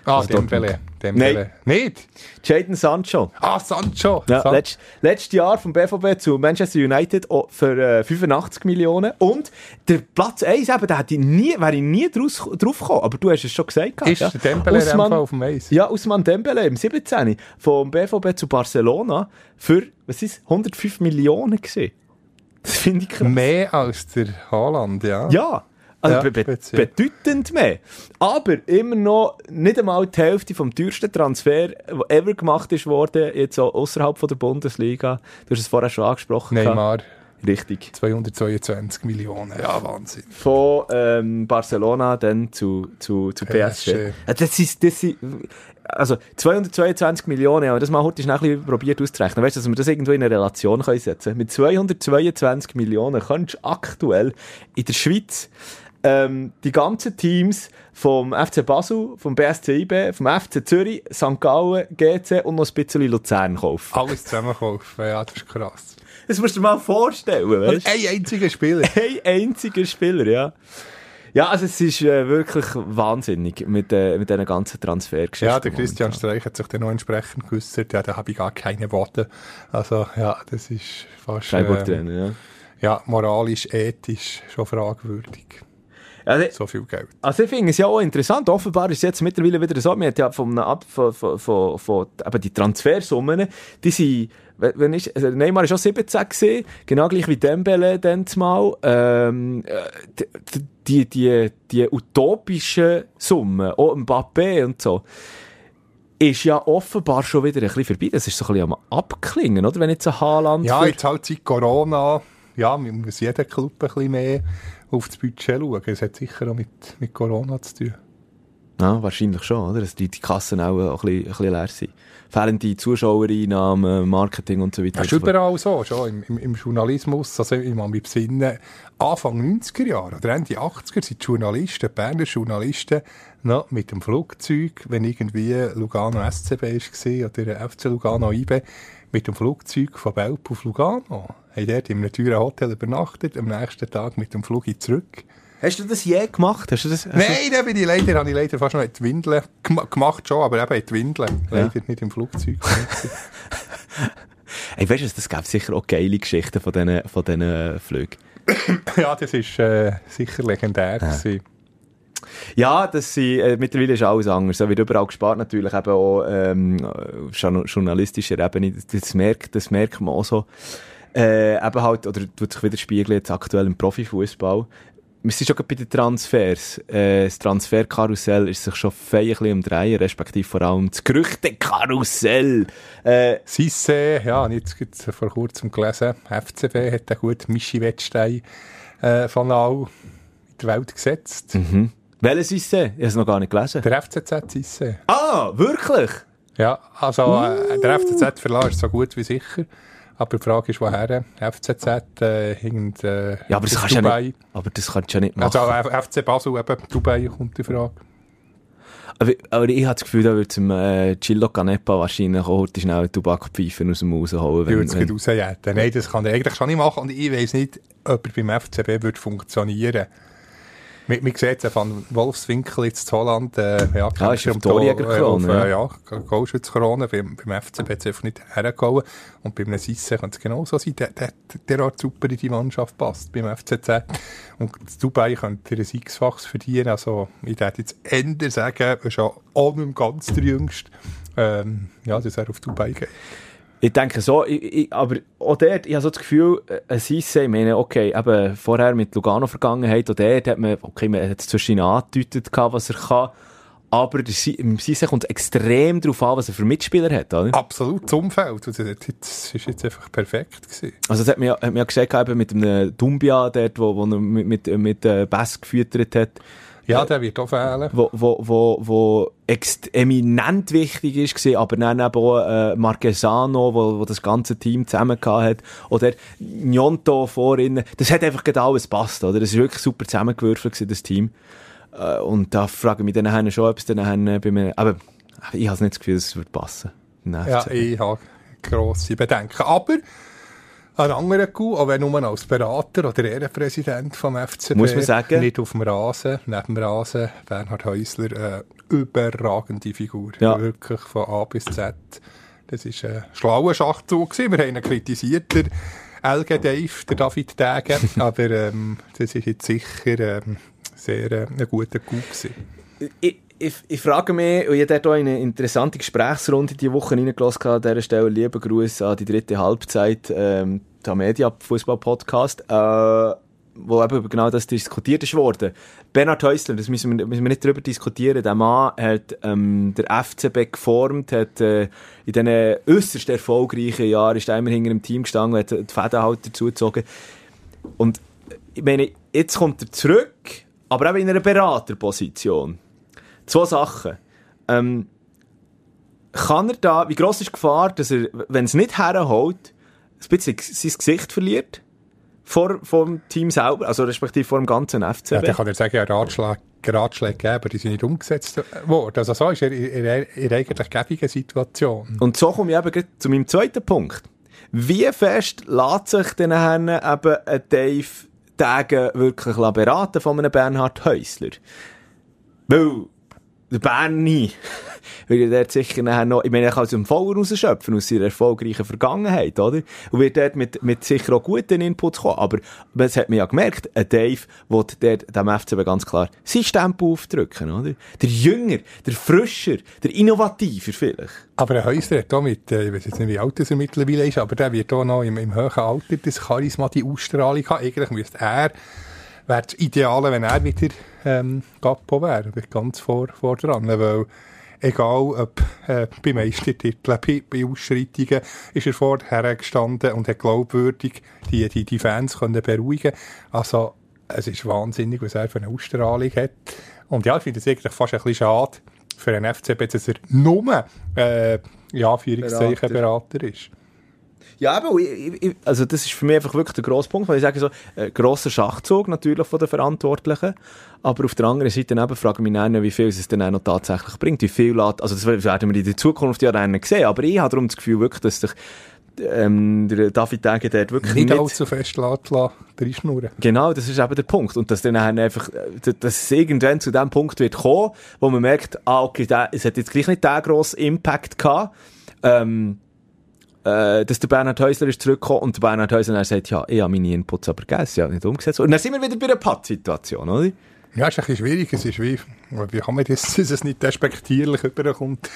S3: Ah,
S1: Also
S3: Dembele. Dembele. Nicht?
S1: Jadon Sancho.
S3: Ah, Sancho.
S1: Ja,
S3: San
S1: letzt, letztes Jahr vom BVB zu Manchester United auch für äh, 85 Millionen. Und der Platz 1 eben, da hätte ich nie, wäre ich nie draus, drauf gekommen. Aber du hast es schon gesagt.
S3: ist
S1: ja.
S3: der Dembele Fall auf dem Eis?
S1: Ja, Usman Dembele im 17. vom BVB zu Barcelona für, was ist 105 Millionen gesehen. Das finde ich krass.
S3: Mehr als der Haaland, ja.
S1: Ja, also
S3: Ja,
S1: be
S3: speziell.
S1: bedeutend mehr. Aber immer noch nicht einmal die Hälfte vom teuersten Transfer, der ever gemacht ist worden, jetzt auch außerhalb von der Bundesliga. Du hast es vorher schon angesprochen.
S3: Neymar,
S1: gehabt. Richtig.
S3: 222 Millionen. Ja, Wahnsinn.
S1: Von ähm, Barcelona dann zu, zu, zu PSG.
S3: PSG.
S1: Ja, Das ist, das ist, also 222 Millionen, aber das mal heute schnell ein bisschen probiert auszurechnen. Weißt du, dass wir das irgendwo in eine Relation können setzen können? Mit 222 Millionen könntest du aktuell in der Schweiz ähm, die ganzen Teams vom FC Basel, vom BSC IB, vom FC Zürich, St. Gallen, GC und noch ein bisschen Luzern kaufen.
S3: Alles zusammen kaufen, ja, das ist krass.
S1: Das musst du dir mal vorstellen, weißt
S3: du? Ein einziger Spieler. <laughs>
S1: Ein einziger Spieler, ja. Ja, also es ist äh, wirklich wahnsinnig mit, äh, mit diesen ganzen Transfergeschichten.
S3: Ja, der Christian Streich hat sich dann noch entsprechend geäußert. Ja, da habe ich gar keine Worte. Also ja, das ist fast...
S1: Äh, ja.
S3: Ja, moralisch, ethisch schon fragwürdig. Also, so viel Geld.
S1: Also ich finde es ja auch interessant. Offenbar ist es jetzt mittlerweile wieder so, man hat ja von, von, von, von, von eben die Transfersummen, die sind wenn ich, also Neymar war schon 17 gesehen, genau gleich wie Dembele dann mal. Ähm, äh, die, die, die utopischen Summen, auch Mbappé und so, ist ja offenbar schon wieder ein bisschen vorbei. Das ist so ein bisschen am Abklingen, oder? Wenn jetzt ein Haaland...
S3: Ja, jetzt halt seit Corona, ja, muss jeder Club ein bisschen mehr auf das Budget schauen. Es hat sicher auch mit, mit Corona zu tun.
S1: Ja, wahrscheinlich schon, oder? Dass die, die Kassen auch ein bisschen, ein bisschen leer sind. Fehlende Zuschauereinnahmen, Marketing und so weiter.
S3: Das ist überall so, schon im, im, im Journalismus. Also ich meine, mit Besinnen, Anfang 90er Jahre oder Ende 80er sind die Journalisten, die Berner Journalisten, noch mit dem Flugzeug, wenn irgendwie Lugano SCB war oder FC Lugano IB, mit dem Flugzeug von Belp auf Lugano. Haben dort in einem teuren Hotel übernachtet, am nächsten Tag mit dem Flug zurück.
S1: Hast du das je gemacht? Hast du das, hast
S3: Nein, da bin ich leider, habe ich leider fast noch in die Windeln gemacht schon, aber eben in die Windeln. Leider ja. nicht im Flugzeug. <laughs>
S1: hey, weißt du, das gäbe sicher auch geile Geschichten von diesen, von diesen Flügen.
S3: ja, das ist äh, sicher legendär ja.
S1: Ja, das sind, äh, mittlerweile ist alles anders. Da wird überall gespart, natürlich eben auch ähm, auf journalistischer Ebene. Das merkt, das merkt man auch so. Äh, eben halt, oder tut sich widerspiegeln jetzt aktuell im Profifußball wir sind schon bei den Transfers. Äh, das Transferkarussell ist sich schon fein ein bisschen umdrehen, respektive vor allem das Gerüchtekarussell.
S3: Äh, Sisse, ja, jetzt gibt's vor kurzem gelesen, FCB hat einen guten Mischi Wettstein äh, von All in die Welt gesetzt.
S1: Mhm. Welches Sisse? Ich habe es noch gar nicht gelesen.
S3: Der FCZ Sisse.
S1: Ah, wirklich?
S3: Ja, also äh, der FCZ Verlag ist so gut wie sicher. Aber die Frage ist, woher? FCZ, äh, irgend, äh,
S1: ja, aber das kannst Dubai. Ja nicht, aber das kannst du ja nicht
S3: machen. Also FC Basel, eben, Dubai kommt die Frage.
S1: Aber, aber ich habe das Gefühl, da wird zum äh, Chillo Canepa wahrscheinlich auch heute schnell Tabakpfeifen aus dem rausholen.
S3: Wenn, wenn... rausjäten. Nein, das kann er eigentlich schon nicht machen. Und ich weiß nicht, ob er beim FCB wird funktionieren man, man sieht es von Wolfswinkel jetzt zu Holland. Äh, ja,
S1: ah, ist auf Torjägerkrone.
S3: Äh, ja, ja Goalschützkrone. Beim, beim FCB hat es einfach nicht hergehauen. Und beim Sisse kann es genauso sein. Der, der, der hat super in die Mannschaft passt beim FCZ. Und Dubai könnte er ein X-Fachs verdienen. Also, ich würde jetzt Ende sagen, ist auch nicht ganz der Jüngste, ähm, ja, dass er auf Dubai geht.
S1: Ich denke so, ich, ich, aber auch dort, ich habe so das Gefühl, ein Sisse, ich meine, okay, eben vorher mit Lugano Vergangenheit, auch dort hat man, okay, man hat es zwischen angedeutet, was er kann, aber im Sisse kommt extrem darauf an, was er für Mitspieler hat, oder?
S3: Absolut, das Umfeld, das war jetzt einfach perfekt. Gewesen.
S1: Also das hat man ja, hat man ja gesagt, eben mit einem Dumbia dort, wo, wo er mit, mit, mit äh, Bass gefüttert hat,
S3: ja, der wird auch fehlen.
S1: Wo, wo, wo, wo eminent wichtig ist, aber dann eben auch äh, Marquesano, wo, wo das ganze Team zusammen hat, oder Njonto vorhin. Das hat einfach genau alles passt, oder? Das ist wirklich super zusammengewürfelt das Team. Äh, und da frage ich mich dann schon, ob es dann bei mir, aber ich habe nicht das Gefühl, es wird passen.
S3: Ja, ich habe grosse Bedenken. Aber, ein anderer Coup, auch wenn nur als Berater oder Ehrenpräsident vom FCB.
S1: Muss man sagen.
S3: Nicht auf dem Rasen, neben dem Rasen. Bernhard Häusler, eine überragende Figur.
S1: Ja.
S3: Wirklich von A bis Z. Das war ein schlauer Schachzug. Wir haben ihn kritisiert, der LG Dave, der David Degen. <laughs> aber ähm, das ist jetzt sicher ähm, sehr äh, ein guter Coup gewesen.
S1: Ich, ich, ich, frage mich, und ich habe dort eine interessante Gesprächsrunde diese Woche reingelassen an dieser Stelle. Liebe Grüße an die dritte Halbzeit, ähm, der Media Fußball Podcast, äh, wo eben über genau das diskutiert ist worden. Bernhard Häusler, das müssen wir, müssen wir nicht darüber diskutieren. Der Mann hat ähm, der FCB geformt, hat äh, in diesen äußerst erfolgreichen Jahren ist er hinter dem Team gestanden, hat die Fäden halt dazugezogen. Und ich meine, jetzt kommt er zurück, aber eben in einer Beraterposition. Zwei Sachen. Ähm, kann er da, wie gross ist die Gefahr, dass er, wenn es nicht herholt, ein bisschen sein Gesicht verliert? Vor, vom Team selber, also respektive vor dem ganzen FCB?
S3: Ja, dann kann er sagen, ja, Ratschläge, Ratschläge geben, aber die sind nicht umgesetzt worden. Also so ist er in, in, in eigentlich gäbigen Situation.
S1: Und so komme ich eben zu meinem zweiten Punkt. Wie fest lässt sich denn eben ein Dave Tage wirklich beraten von einem Bernhard Häusler? Weil der Berni <laughs> wird dort sicher nachher noch, ich meine, er kann aus dem Voller rausschöpfen, aus seiner erfolgreichen Vergangenheit, oder? Und wird dort mit, mit sicher auch guten Inputs kommen. Aber, das hat man ja gemerkt, ein Dave will dort dem FCB ganz klar sein Stempel aufdrücken, oder? Der Jünger, der Frischer, der Innovativer vielleicht.
S3: Aber ein Häusler hat auch mit, äh, ich weiß jetzt nicht, wie alt er mittlerweile ist, aber der wird auch noch im, im hohen Alter das Charisma, die Ausstrahlung haben. Eigentlich müsste er wäre das Ideale, wenn er wieder ähm, Gappo wäre, ganz vor, vor dran, weil egal ob äh, bei Meistertiteln, bei, bei Ausschreitungen, ist er vorher gestanden und hat glaubwürdig die, die, die Fans können beruhigen Also es ist wahnsinnig, was er für eine Ausstrahlung hat. Und ja, ich finde es eigentlich fast ein bisschen schade für einen FCB, dass er nur, äh, ja, Berater. Berater ist.
S1: Ja, aber also das ist für mich einfach wirklich der grosse Punkt, weil ich sage so, ein äh, grosser Schachzug natürlich von den Verantwortlichen, aber auf der anderen Seite eben frage ich mich dann, wie viel es dann auch noch tatsächlich bringt, wie viel also das werden wir in der Zukunft ja dann sehen, aber ich habe darum das Gefühl wirklich, dass sich ähm, der David Degen dort wirklich
S3: nicht... Nicht allzu fest reinschnurren.
S1: Genau, das ist eben der Punkt. Und dass dann einfach, äh, dass es irgendwann zu dem Punkt wird kommen, wo man merkt, ah, okay, der, es hat jetzt gleich nicht den grossen Impact gehabt, ähm, äh, dass der Bernhard Häusler ist zurückgekommen und der Bernhard Häusler dann sagt, ja, ich habe meine Inputs aber gegessen, ich habe nicht umgesetzt. Und dann sind wir wieder bei einer Pattsituation, oder?
S3: Ja, es ist ein bisschen schwierig. Es ist wie, wie kann man das, <laughs> dass es nicht despektierlich überkommt,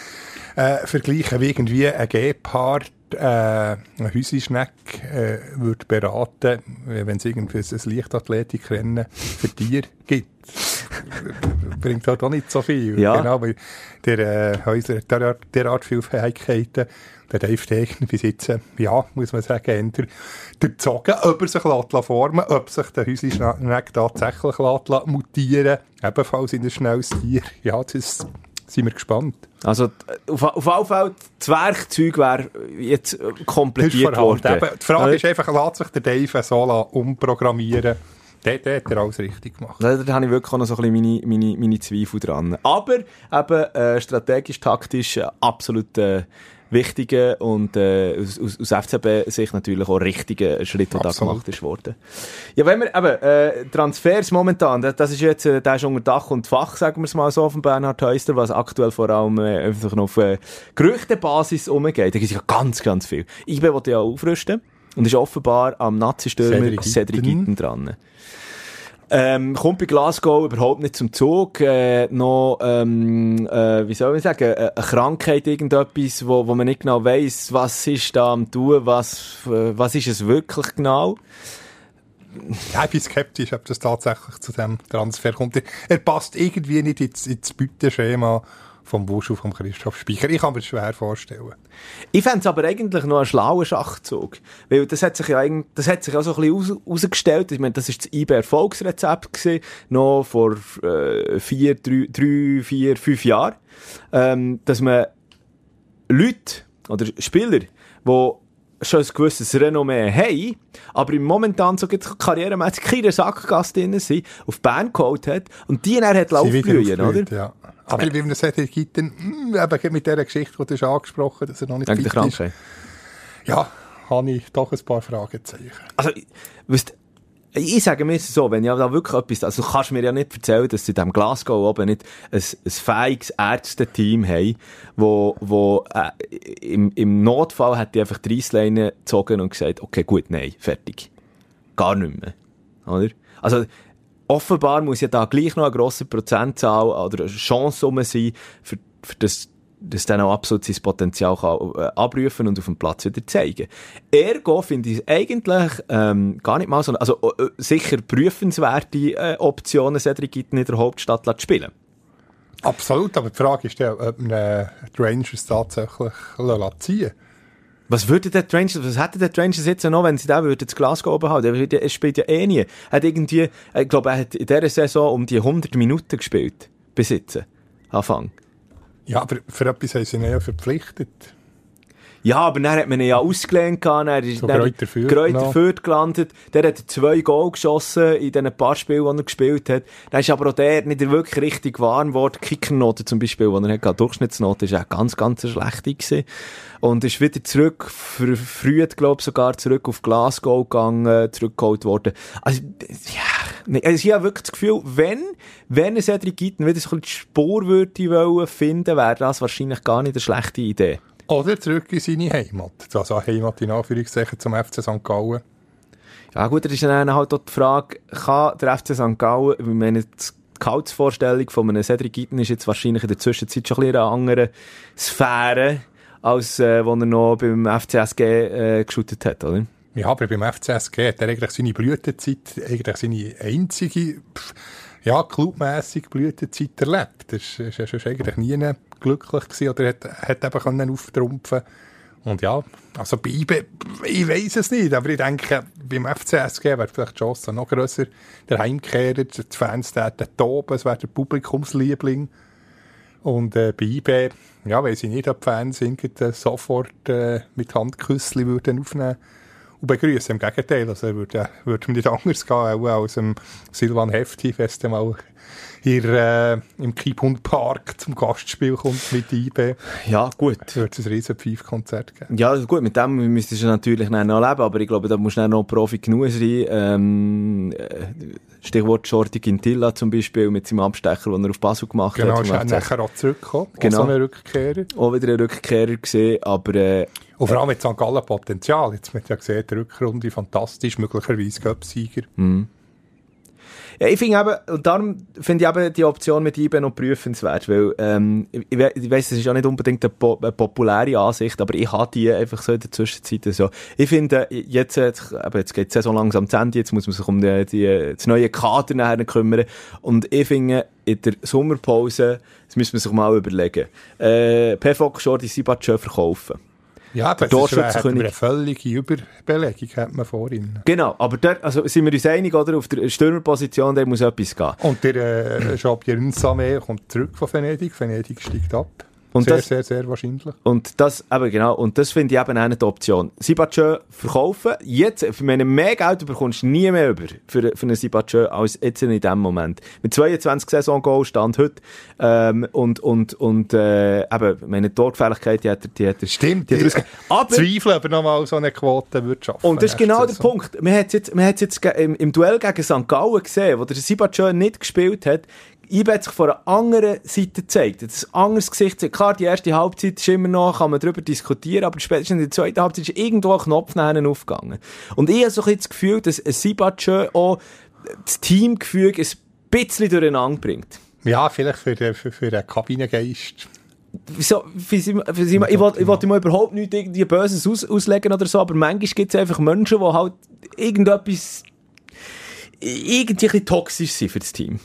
S3: äh, vergleichen wie irgendwie ein Gepard, äh, ein Häusischneck, äh, würde beraten, wenn es irgendwie ein Leichtathletikrennen für Tiere gibt. <laughs> Bringt halt auch nicht so viel.
S1: Ja.
S3: Genau, weil der äh, Häusler hat derart, derart viele Fähigkeiten der Dave Degner bis jetzt, ja, muss man sagen, eher durchzogen, ob er sich formen lässt, ob sich der Häuschen tatsächlich lässt mutieren ebenfalls in ein schnelles Tier. Ja, das sind wir gespannt.
S1: Also auf, auf alle Fälle, das Werkzeug wäre jetzt komplettiert worden.
S3: Eben, die Frage ist einfach, lässt sich der Dave so umprogrammieren? Dort hat er alles richtig gemacht.
S1: Da, da habe ich wirklich auch noch so ein bisschen meine, meine, meine Zweifel dran. Aber eben äh, strategisch, taktisch äh, absolut äh, wichtigen und äh, aus, aus, aus FCB-Sicht natürlich auch richtigen Schritt, der da gemacht ist worden. Ja, wenn wir eben, äh, Transfers momentan, das, das ist jetzt, äh, der ist unter Dach und Fach, sagen wir es mal so, von Bernhard Heuster, was aktuell vor allem äh, einfach noch auf äh, Gerüchtebasis umgeht. Da gibt es ja ganz, ganz viel. IB wollte ja aufrüsten und ist offenbar am Nazi-Stürmer Cedric Gitten dran. Ähm, kommt bei Glasgow überhaupt nicht zum Zug. Äh, noch, ähm, äh, wie soll ich sagen, äh, eine Krankheit, irgendetwas, wo, wo man nicht genau weiss, was ist da am tun, was, äh, was ist es wirklich genau.
S3: Ja, ich bin skeptisch, ob das tatsächlich zu dem Transfer kommt. Er passt irgendwie nicht ins, ins Beuteschema vom Busch auf vom Christoph Speicher. Ich kann mir das schwer vorstellen.
S1: Ich fände es aber eigentlich noch einen schlauen Schachzug. Weil das hat sich ja das hat sich auch so ein bisschen herausgestellt. Ich meine, das ist das IB-Erfolgsrezept gewesen, noch vor äh, vier, drei, drei, vier, fünf Jahren. Ähm, dass man Leute oder Spieler, die schon ein gewisses Renommee haben, aber im momentan so karrieremäßig keine Sackgasse drin sind, auf Bern geholt hat und die dann hat aufblühen, oder?
S3: Ja. Aber wie man sagt, gibt dann, eben mit dieser Geschichte, die du schon angesprochen hast, dass er noch nicht
S1: fit ist.
S3: Ja, habe ich doch ein paar Fragezeichen.
S1: Also, weißt, ich sage mir so, wenn ich da wirklich etwas, also du kannst mir ja nicht erzählen, dass sie in diesem Glasgow oben nicht ein, ein fähiges Ärzteteam haben, wo, wo äh, im, im Notfall hat die einfach die Reissleine gezogen und gesagt, okay, gut, nein, fertig. Gar nicht mehr. Oder? Also, offenbar muss ja da gleich noch eine grosse Prozentzahl oder Chance sein, für, für das, dass dann auch absolut sein Potenzial kann, äh, abrufen und auf dem Platz wieder zeigen. Ergo finde ich eigentlich ähm, gar nicht mal so, also äh, sicher prüfenswerte äh, Optionen, Cedric in der Hauptstadt zu spielen.
S3: Absolut, aber die Frage ist ja, ob man äh, die Rangers tatsächlich ziehen
S1: was würde der Rangers, was hätte der Rangers jetzt noch, wenn sie da würden, das Glasgow oben halten? Er, spielt ja eh nie. Er hat irgendwie, ich glaube, er hat in dieser Saison um die 100 Minuten gespielt. Jetzt. Anfang.
S3: Ja, aber für etwas haben sie ihn ja verpflichtet.
S1: Ja, aber dann hat man ihn ja ausgelehnt, dann ist
S3: So
S1: dann
S3: Greuther Fürth
S1: Greuther
S3: noch.
S1: Fürth gelandet. Der hat zwei Goal geschossen in den paar Spielen, die er gespielt hat. Dann ist aber auch der nicht wirklich richtig warm geworden. Kickernote zum Beispiel, die er hat, Durchschnittsnote, ist auch ganz, ganz eine schlechte gewesen. Und ist wieder zurück, verfrüht, glaube ich, sogar zurück auf Glasgow gegangen, zurückgeholt worden. Also, ja, also ich habe wirklich das Gefühl, wenn, wenn ein Cedric Gitten wieder so ein bisschen die Spur würde wollen finden, wäre das wahrscheinlich gar nicht eine schlechte Idee.
S3: Oder zurück in seine Heimat. Also Heimat in Anführungszeichen zum FC St. Gallen.
S1: Ja gut, da ist dann halt auch die Frage, kann der FC St. Gallen, ich meine, die Gehaltsvorstellung von einem Cedric Gitten ist jetzt wahrscheinlich in der Zwischenzeit schon ein bisschen in einer anderen Sphäre, als äh, wo er noch beim FCSG äh, geschootet hat, oder?
S3: Ja, aber beim FCSG hat er eigentlich seine Blütezeit, eigentlich seine einzige, pff, ja, clubmässige Blütezeit erlebt. Das ist, ist eigentlich nie glücklich gewesen oder hat, hat eben auftrumpfen Und ja, also bei IBE, ich weiß es nicht, aber ich denke, beim FCSG wäre vielleicht die Chance noch grösser. Der Heimkehrer, die Fans täten toben, es wäre der Publikumsliebling. Und äh, bei IB, ja, weiss ich nicht, ob die Fans irgendwie sofort äh, mit Handküssli würden aufnehmen und begrüßen. Im Gegenteil, also würde, würde nicht anders gehen, auch als dem Silvan Hefti, mal hier äh, im Kiebhund Park zum Gastspiel kommt mit IB.
S1: Ja, gut.
S3: Wird es ein riesen Pfeifkonzert geben.
S1: Ja, gut, mit dem müsstest du natürlich noch leben, aber ich glaube, da musst du noch Profi genug sein. Ähm, äh, Stichwort Shorty Quintilla zum Beispiel mit seinem Abstecher, den er auf Basel gemacht
S3: Genau,
S1: hat.
S3: ist
S1: zum
S3: er nachher auch zurückgekommen.
S1: Genau.
S3: Auch so Rückkehrer.
S1: Auch wieder ein Rückkehrer gesehen, aber äh,
S3: Und vor allem mit St. Gallen Potenzial. Jetzt wird ja gesehen, die Rückrunde fantastisch, möglicherweise Göpsieger.
S1: Ja, ich finde eben, und darum finde ich eben die Option mit IBE noch prüfenswert, weil, ähm, ich, ich we- ich weiss, das ist ja nicht unbedingt eine, po eine populäre Ansicht, aber ich habe die einfach so in der Zwischenzeit so. Ich finde, jetzt, äh, eben, jetzt geht die Saison langsam zu Ende, jetzt muss man sich um die, die, das neue Kader nachher kümmern und ich finde, in der Sommerpause, das müssen wir sich mal überlegen, äh, schon die Sibatschö verkaufen.
S3: Ja, aber
S1: Torschützenkönig.
S3: eine völlige Überbelegung, hat man vorhin.
S1: Genau, aber dort, also sind wir uns einig, oder? Auf der Stürmerposition, der muss etwas gehen.
S3: Und der äh, Jean-Pierre kommt zurück von Venedig. Venedig steigt ab.
S1: Und
S3: sehr,
S1: das-
S3: sehr, sehr wahrscheinlich.
S1: Und das, eben genau, und das finde ich eben die Option. Sibatschö verkaufen, jetzt, für meine mehr Geld bekommst du nie mehr über für, für einen Sibatschö als jetzt in diesem Moment. Mit 22 Saison-Goal stand heute, ähm, und, und, und, äh, eben, meine Torgefährlichkeit, die hat er, die hat er,
S3: Stimmt.
S1: die hat er Aber,
S3: Zweifle, ob er nochmal so eine Quote würde schaffen
S1: und das ist genau der
S3: Saison.
S1: Punkt. Man hat jetzt, man hat jetzt im, im Duell gegen St. Gallen gesehen, wo der Sibatschö nicht gespielt hat. IBE hat sich von einer anderen Seite gezeigt. Ein anderes Gesicht. Klar, die erste Halbzeit ist immer noch, kann man darüber diskutieren, aber spätestens in der zweiten Halbzeit ist irgendwo ein Knopf nachher aufgegangen. Und ich habe so ein bisschen das Gefühl, dass ein Sibatschö auch das Teamgefüge ein bisschen durcheinander bringt.
S3: Ja, vielleicht für den, für, für den Kabinengeist.
S1: Wieso, für sie, ich wollte mal überhaupt nicht irgendwie Böses aus, auslegen oder so, aber manchmal gibt es einfach Menschen, die halt irgendetwas irgendwie toxisch sind für das Team.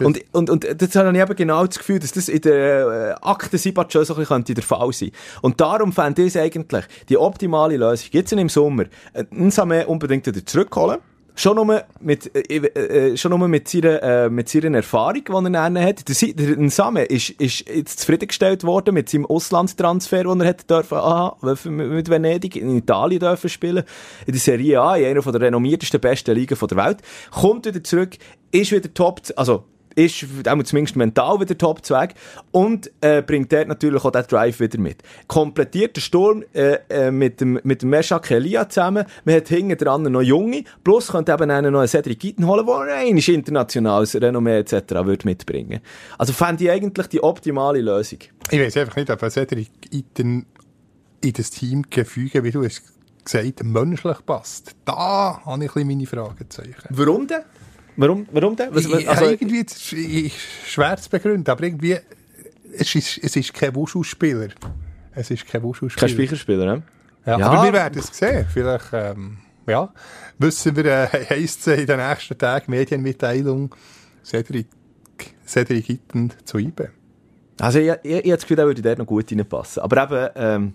S1: Und, und, und das habe ich eben genau das Gefühl, dass das in der äh, Akte Sibat schon so ein bisschen der Fall sein. Und darum fände ich es eigentlich die optimale Lösung, jetzt im Sommer, äh, Nsame unbedingt wieder zurückholen. Schon nur mit, äh, äh, schon nur mit seiner, äh, mit seiner Erfahrung, die er dann hat. Der, der Nsame ist, ist jetzt zufriedengestellt worden mit seinem Auslandstransfer, den er hat dürfen, aha, mit Venedig in Italien dürfen spielen. In der Serie A, in einer der renommiertesten, besten Ligen der Welt. Kommt wieder zurück, ist wieder top, also, ist auch zumindest mental wieder top zu Weg und äh, bringt dort natürlich auch den Drive wieder mit. Komplettiert der Sturm äh, äh, mit dem, mit dem Meshak Elia zusammen. Man hat hinten dran noch Junge, plus könnte eben einen noch einen Cedric Gitten holen, der ein internationales Renommee etc. würde mitbringen. Also fände ich eigentlich die optimale Lösung.
S3: Ich weiß einfach nicht, ob ein Cedric Itten in das Teamgefüge, wie du hast gesagt, menschlich passt. Da habe ich ein bisschen meine Fragezeichen.
S1: Warum denn? Warum, warum denn? Was, was,
S3: Ich-
S1: also,
S3: irgendwie ist- ich- schwer zu begründen, aber irgendwie, es ist, es ist kein Wushu-Spieler. Es ist kein Wushu-Spieler.
S1: kein Speicherspieler, ne?
S3: Ja,
S1: Ja.
S3: Aber wir werden es sehen. Vielleicht, ähm, ja, wissen wir, äh, <laughs> heisst es in den nächsten Tagen Medienmitteilung, Cedric, Cedric Itten zu IBE.
S1: Also ich, ich, ich habe das Gefühl, der würde dort noch gut reinpassen. Aber eben, ähm,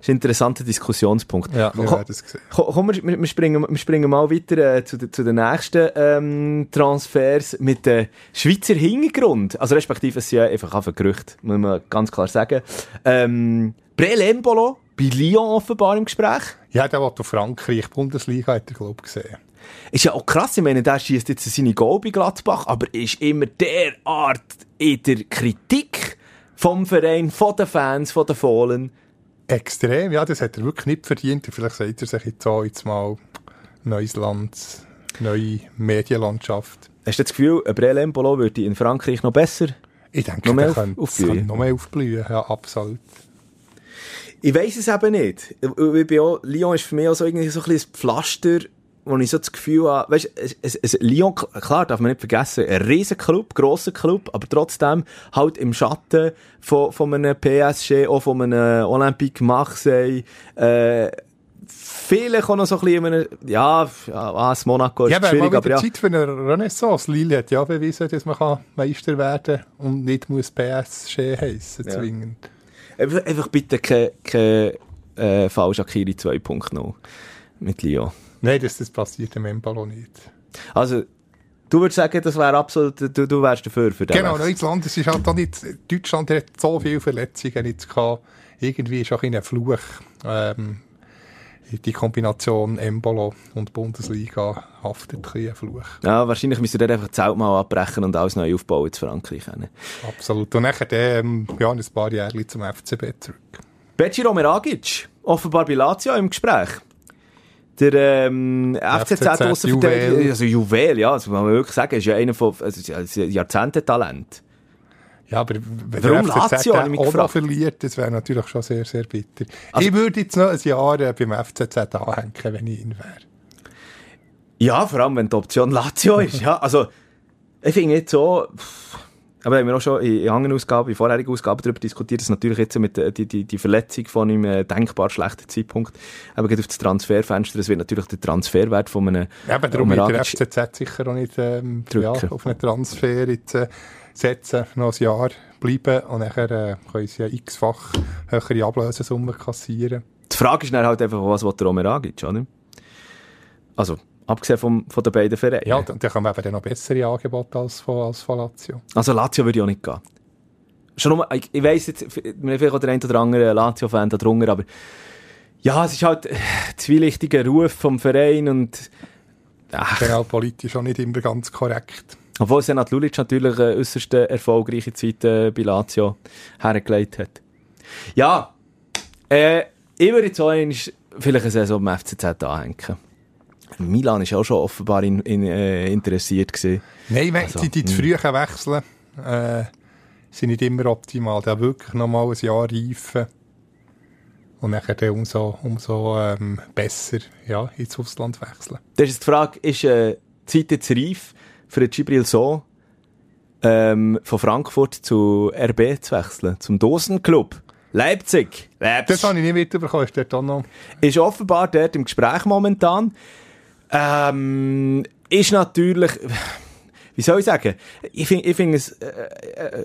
S1: ist ein interessanter Diskussionspunkt.
S3: Ja, wir werden es sehen.
S1: Komm, komm wir, wir, springen, wir springen mal weiter äh, zu, den- zu den nächsten ähm, Transfers mit dem Schweizer Hintergrund. Also respektive, es sind ja einfach einfach Gerüchte, muss man ganz klar sagen. Ähm, Brel Embolo bei Lyon offenbar im Gespräch.
S3: Ja, der, der Frankreich Bundesliga hat er, glaube ich, gesehen.
S1: Ist ja auch krass, ich meine, der schießt jetzt seine Goal bei Gladbach, aber ist immer derart in der Kritik vom Verein, von den Fans, von den Fohlen.
S3: Extrem, ja, das hat er wirklich nicht verdient. Vielleicht sagt er sich jetzt auch jetzt mal neues Land, neue Medienlandschaft.
S1: Hast du das Gefühl, ein Brel Embolo würde in Frankreich noch besser
S3: Ich denke,
S1: Noch mehr
S3: könnte,
S1: aufblühen?
S3: noch mehr aufblühen. Ja, absolut.
S1: Ich weiss es eben nicht. Ich, ich bin auch, Lyon ist für mich auch so, irgendwie so ein bisschen ein Pflaster, wo ich so das Gefühl habe, weißt, es, es, es, Lyon, klar, darf man nicht vergessen, ein riesen Club, grosser Club, aber trotzdem halt im Schatten von, von einem PSG, auch von einem Olympique Marseille, äh, vielleicht auch noch so ein bisschen, in einem, ja, was, Monaco ist
S3: Ja, aber
S1: schwierig, aber ja.
S3: Zeit für eine Renaissance. Lille hat ja bewiesen, dass man kann Meister werden kann und nicht muss PSG heissen,
S1: Ja.
S3: zwingend.
S1: Einfach, einfach bitte kein, kein äh, Fall Shakiri 2.0 mit Lyon.
S3: Nein, das, das passiert dem Embalo nicht.
S1: Also, du würdest sagen, das wäre absolut, du, du wärst dafür für den
S3: Genau,
S1: Wechsel.
S3: neues Land, es ist halt auch nicht, Deutschland hat so viele Verletzungen jetzt gehabt. Irgendwie ist auch ein Fluch, ähm, die Kombination Embolo und Bundesliga haftet ein Fluch.
S1: Ja, wahrscheinlich müsst ihr dann einfach Zelt mal abbrechen und alles neu aufbauen in Frankreich.
S3: Absolut. Und nachher, ähm, ja, in ein paar Jahre zum FCB zurück.
S1: Beciro Meragic, offenbar bei Lazio im Gespräch. Der ähm, FCZ,
S3: FCZ Juwel.
S1: also Juwel, ja, das muss man wirklich sagen, ist ja einer von, also, ein Jahrzehntetalent.
S3: Ja, aber wenn
S1: Warum
S3: der FCZ
S1: Lazio, mich
S3: auch noch verliert, das wäre natürlich schon sehr, sehr bitter.
S1: Also-
S3: ich würde jetzt noch ein Jahr äh, beim FCZ anhängen, wenn ich ihn wäre.
S1: Ja, vor allem, wenn die Option Lazio ist. Ja, also, ich finde jetzt so, pff, aber haben wir auch schon in, anderen Ausgaben, in vorherigen Ausgaben darüber diskutiert, dass natürlich jetzt mit der die, die, Verletzung von einem äh, denkbar schlechten Zeitpunkt, aber geht auf das Transferfenster, das wird natürlich der Transferwert von einem
S3: Eben, darum wird der FCZ sicher auch nicht ähm, ja, auf einen Transfer jetzt, äh, setzen, noch ein Jahr bleiben und nachher äh, können sie ja x-fach höhere Ablösesummen kassieren.
S1: Die Frage ist dann halt einfach, was will der Omeragic, oder? Also, abgesehen vom, von den beiden Vereinen.
S3: Ja, und dann haben wir eben dann noch bessere Angebote als von, als von Lazio.
S1: Also Lazio würde ich auch nicht gehen. Schon nur, ich, ich weiss jetzt, mir vielleicht auch der ein oder andere Lazio-Fan da drunter, aber ja, es ist halt äh, zwielichtiger Ruf vom Verein und ach,
S3: Genau, politisch auch nicht immer ganz korrekt.
S1: obwohl Senat Lulic natürlich eine äußerst erfolgreiche Zeit äh, bei Lazio hergelegt hat. Ja, äh, ich würde jetzt auch vielleicht eine Saison beim FCZ anhängen. Milan ist auch schon offenbar in, in, äh, interessiert gewesen.
S3: Nein, wenn
S1: Also,
S3: die, die, die frühen Wechsel äh, sind nicht immer optimal. Da wirklich noch mal ein Jahr reifen und nachher dann umso, umso ähm, besser ja, ins Ausland wechseln.
S1: Das ist die Frage, ist äh, die Zeit jetzt reif für Gibril So ähm, von Frankfurt zu RB zu wechseln, zum Dosenclub? Leipzig. Leipzig.
S3: Das habe ich nicht mitbekommen. Ist dort auch noch...
S1: ist offenbar dort im Gespräch momentan. Ähm, ist natürlich, wie soll ich sagen, ich finde ich find es, äh, äh,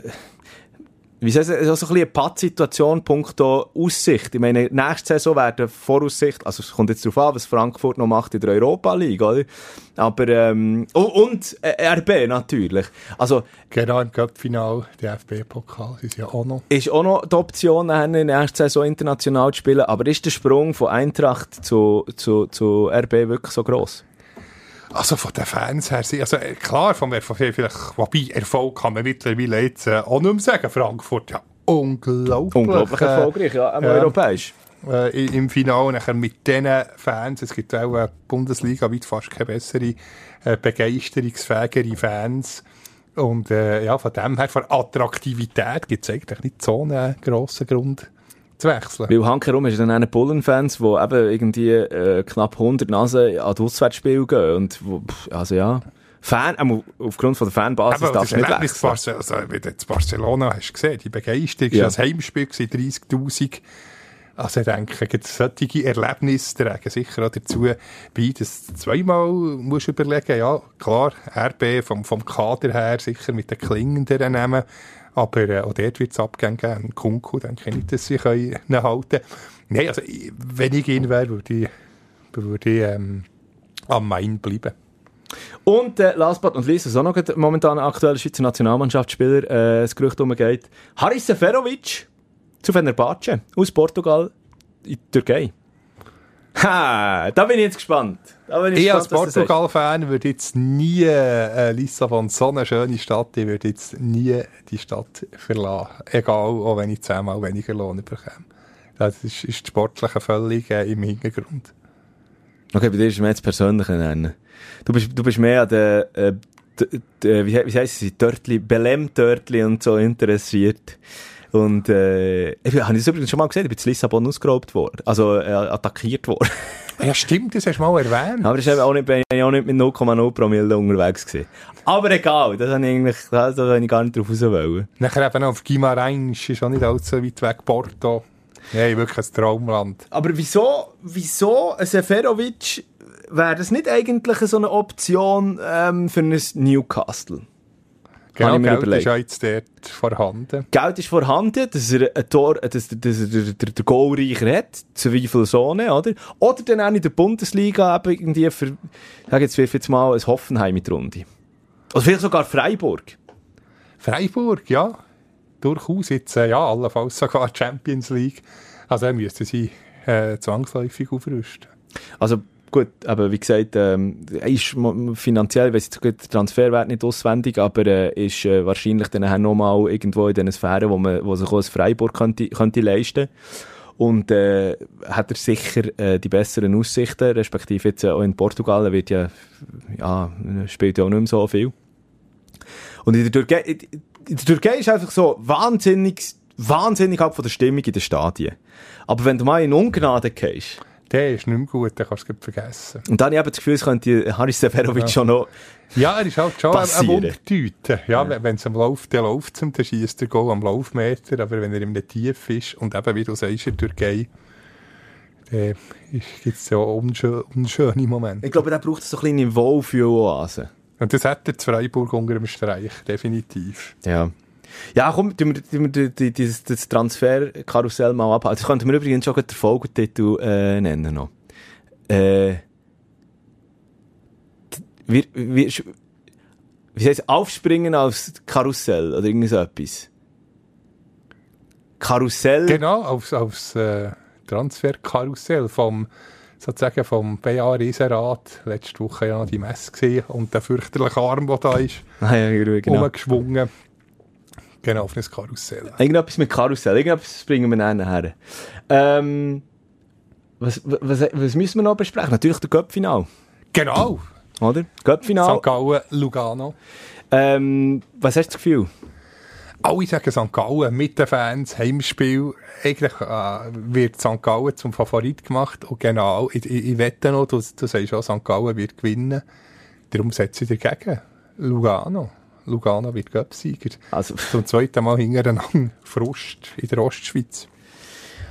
S1: wie soll ich sagen, so ein bisschen eine Pattsituation punkto Aussicht. Ich meine, nächste Saison werden Voraussicht, also es kommt jetzt darauf an, was Frankfurt noch macht in der Europa League, oder? Aber, ähm, und, und äh, RB natürlich. Also,
S3: Genau im Cup-Final, der FB-Pokal, ist ja auch noch.
S1: ist auch noch die Option, in der ersten Saison international zu spielen, aber ist der Sprung von Eintracht zu, zu, zu RB wirklich so gross?
S3: Also von den Fans her, also äh, klar, vom Erfolg, vielleicht, wobei Erfolg kann man mittlerweile jetzt äh, auch nicht mehr sagen. Frankfurt, ja, unglaublich.
S1: Unglaublich
S3: äh,
S1: erfolgreich, ja, ähm,
S3: ja.
S1: europäisch.
S3: äh, im Finale nachher mit diesen Fans, es gibt auch äh, Bundesliga weit fast keine bessere, äh, begeisterungsfähigere Fans. Und äh, ja, von dem her, von Attraktivität gibt es eigentlich nicht so einen grossen Grund zu wechseln.
S1: Weil hankerum ist dann eine Bullen-Fans, die eben irgendwie äh, knapp 100 Nasen an die Auswärtsspiele gehen. Und wo, also ja, Fan, ähm, aufgrund von der Fanbasis
S3: Aber
S1: darfst
S3: das
S1: du nicht wechseln.
S3: Barcelona, also, wie du jetzt Barcelona hast gesehen, die Begeisterung,
S1: Ja.
S3: das Heimspiel gewesen, 30'000. Also ich denke, solche Erlebnisse tragen sicher auch dazu bei, dass du zweimal musst überlegen, ja klar, RB vom, vom Kader her sicher mit den klingenden nehmen, Aber äh, auch dort wird es Abgänge geben. Kunku, denke ich nicht, dass sie können halten Nein, also wenn ich ihn wäre, würde ich, würde ich ähm, am Main bleiben.
S1: Und äh, last but not least, was auch noch momentan aktueller Schweizer Nationalmannschaftsspieler äh, das Gerücht umgeht, Haris Seferovic zu Fenerbahce aus Portugal in die Türkei. Ha, da bin ich jetzt gespannt. Da bin
S3: ich, ich als Portugal-Fan würde jetzt nie äh, Lissabon, so eine schöne Stadt, ich würde jetzt nie die Stadt verlassen. Egal, auch wenn ich zehnmal weniger Lohn bekomme. Das ist, ist das Sportliche völlig äh, im Hintergrund.
S1: Okay, bei dir ist mir jetzt persönlich nennen. Du bist, du bist mehr an der, äh, wie, wie heisst es, Törtli, Belem-Törtli und so interessiert. Und äh, ich, habe ich das übrigens schon mal gesehen, ich bin in Lissabon ausgeraubt worden, also äh, attackiert worden. <laughs>
S3: ja stimmt, das hast du mal erwähnt.
S1: Aber ich war auch nicht, bin ich auch nicht mit 0,0 Promille unterwegs gewesen. Aber egal, das habe ich eigentlich, da, da habe ich gar nicht drauf raus wollen.
S3: Nachher eben auf Guimarães, ist auch nicht allzu weit weg, Porto. Nein, wirklich ein Traumland.
S1: Aber wieso, wieso ein Seferovic wäre das nicht eigentlich so eine Option ähm, für ein Newcastle?
S3: Genau, Geld überlegt. ist ja jetzt dort vorhanden.
S1: Geld ist vorhanden, dass er ein Tor, dass, dass er der, der, der Goalreicher hat, Zweifelsohne, oder? Oder dann auch in der Bundesliga eben irgendwie für, ich sage jetzt, jetzt mal ein Hoffenheim mit Runde. Oder vielleicht sogar Freiburg.
S3: Freiburg, ja. Durchaus jetzt, äh, ja, allenfalls sogar Champions League. Also er müsste sie äh, zwangsläufig aufrüsten.
S1: Also gut, aber wie gesagt, ähm, ist finanziell, weiß ich den Transferwert nicht auswendig, aber äh, ist äh, wahrscheinlich dann nochmal irgendwo in den Sphären, wo man, wo sich auch ein Freiburg könnte, könnte leisten und äh, hat er sicher äh, die besseren Aussichten, respektive jetzt äh, auch in Portugal, wird ja, ja, spielt ja auch nicht mehr so viel. Und in der Türkei, in der Türkei ist einfach so wahnsinnig, wahnsinnig ab von der Stimmung in den Stadien. Aber wenn du mal in Ungnade gehst,
S3: der ist nicht mehr gut, den kannst du vergessen.
S1: Und dann habe ich das Gefühl, es könnte Haris Seferovic ja. schon noch
S3: Ja, er ist halt schon ein Wundertüte. Ja, ja. wenn es am Lauf, der läuft zum, dann schießt der Goal am Laufmeter, aber wenn er im Tief ist und eben, wie du sagst, in der Türkei, dann gibt es ja unschö unschöne Momente.
S1: Ich glaube, der braucht so eine kleine Wohlfühl-Oase.
S3: Und das hat der Freiburg unter dem Streich, definitiv.
S1: Ja. Ja, komm, tun wir, tun wir die, die, das Transferkarussell mal abhalten. Das könnten wir übrigens schon den Folgetitel äh, nennen noch. Äh, wir, wir, wie heißt Aufspringen aufs Karussell oder irgend so etwas? Karussell?
S3: Genau, aufs, aufs äh, Transferkarussell vom sozusagen vom BA Riesenrad letzte Woche ja die Messe gesehen und der fürchterliche Arm, der da ist,
S1: ah, ja, genau.
S3: umgeschwungen. Genau, auf ein Karussell.
S1: Irgendetwas mit Karussell, irgendetwas bringen wir nachher. Ähm, was, was, was müssen wir noch besprechen? Natürlich der Göppfinal.
S3: Genau.
S1: Oder? Göppfinal.
S3: St. Gallen, Lugano.
S1: Ähm, was hast du das Gefühl?
S3: Alle sagen St. Gallen mit den Fans, Heimspiel. Eigentlich äh, wird St. Gallen zum Favorit gemacht. Und genau, ich, ich, ich wette noch, du, du sagst auch, St. Gallen wird gewinnen. Darum setze ich dagegen. Lugano. Lugano wird Göpsieger. Also, Zum zweiten Mal hintereinander Frust in der Ostschweiz.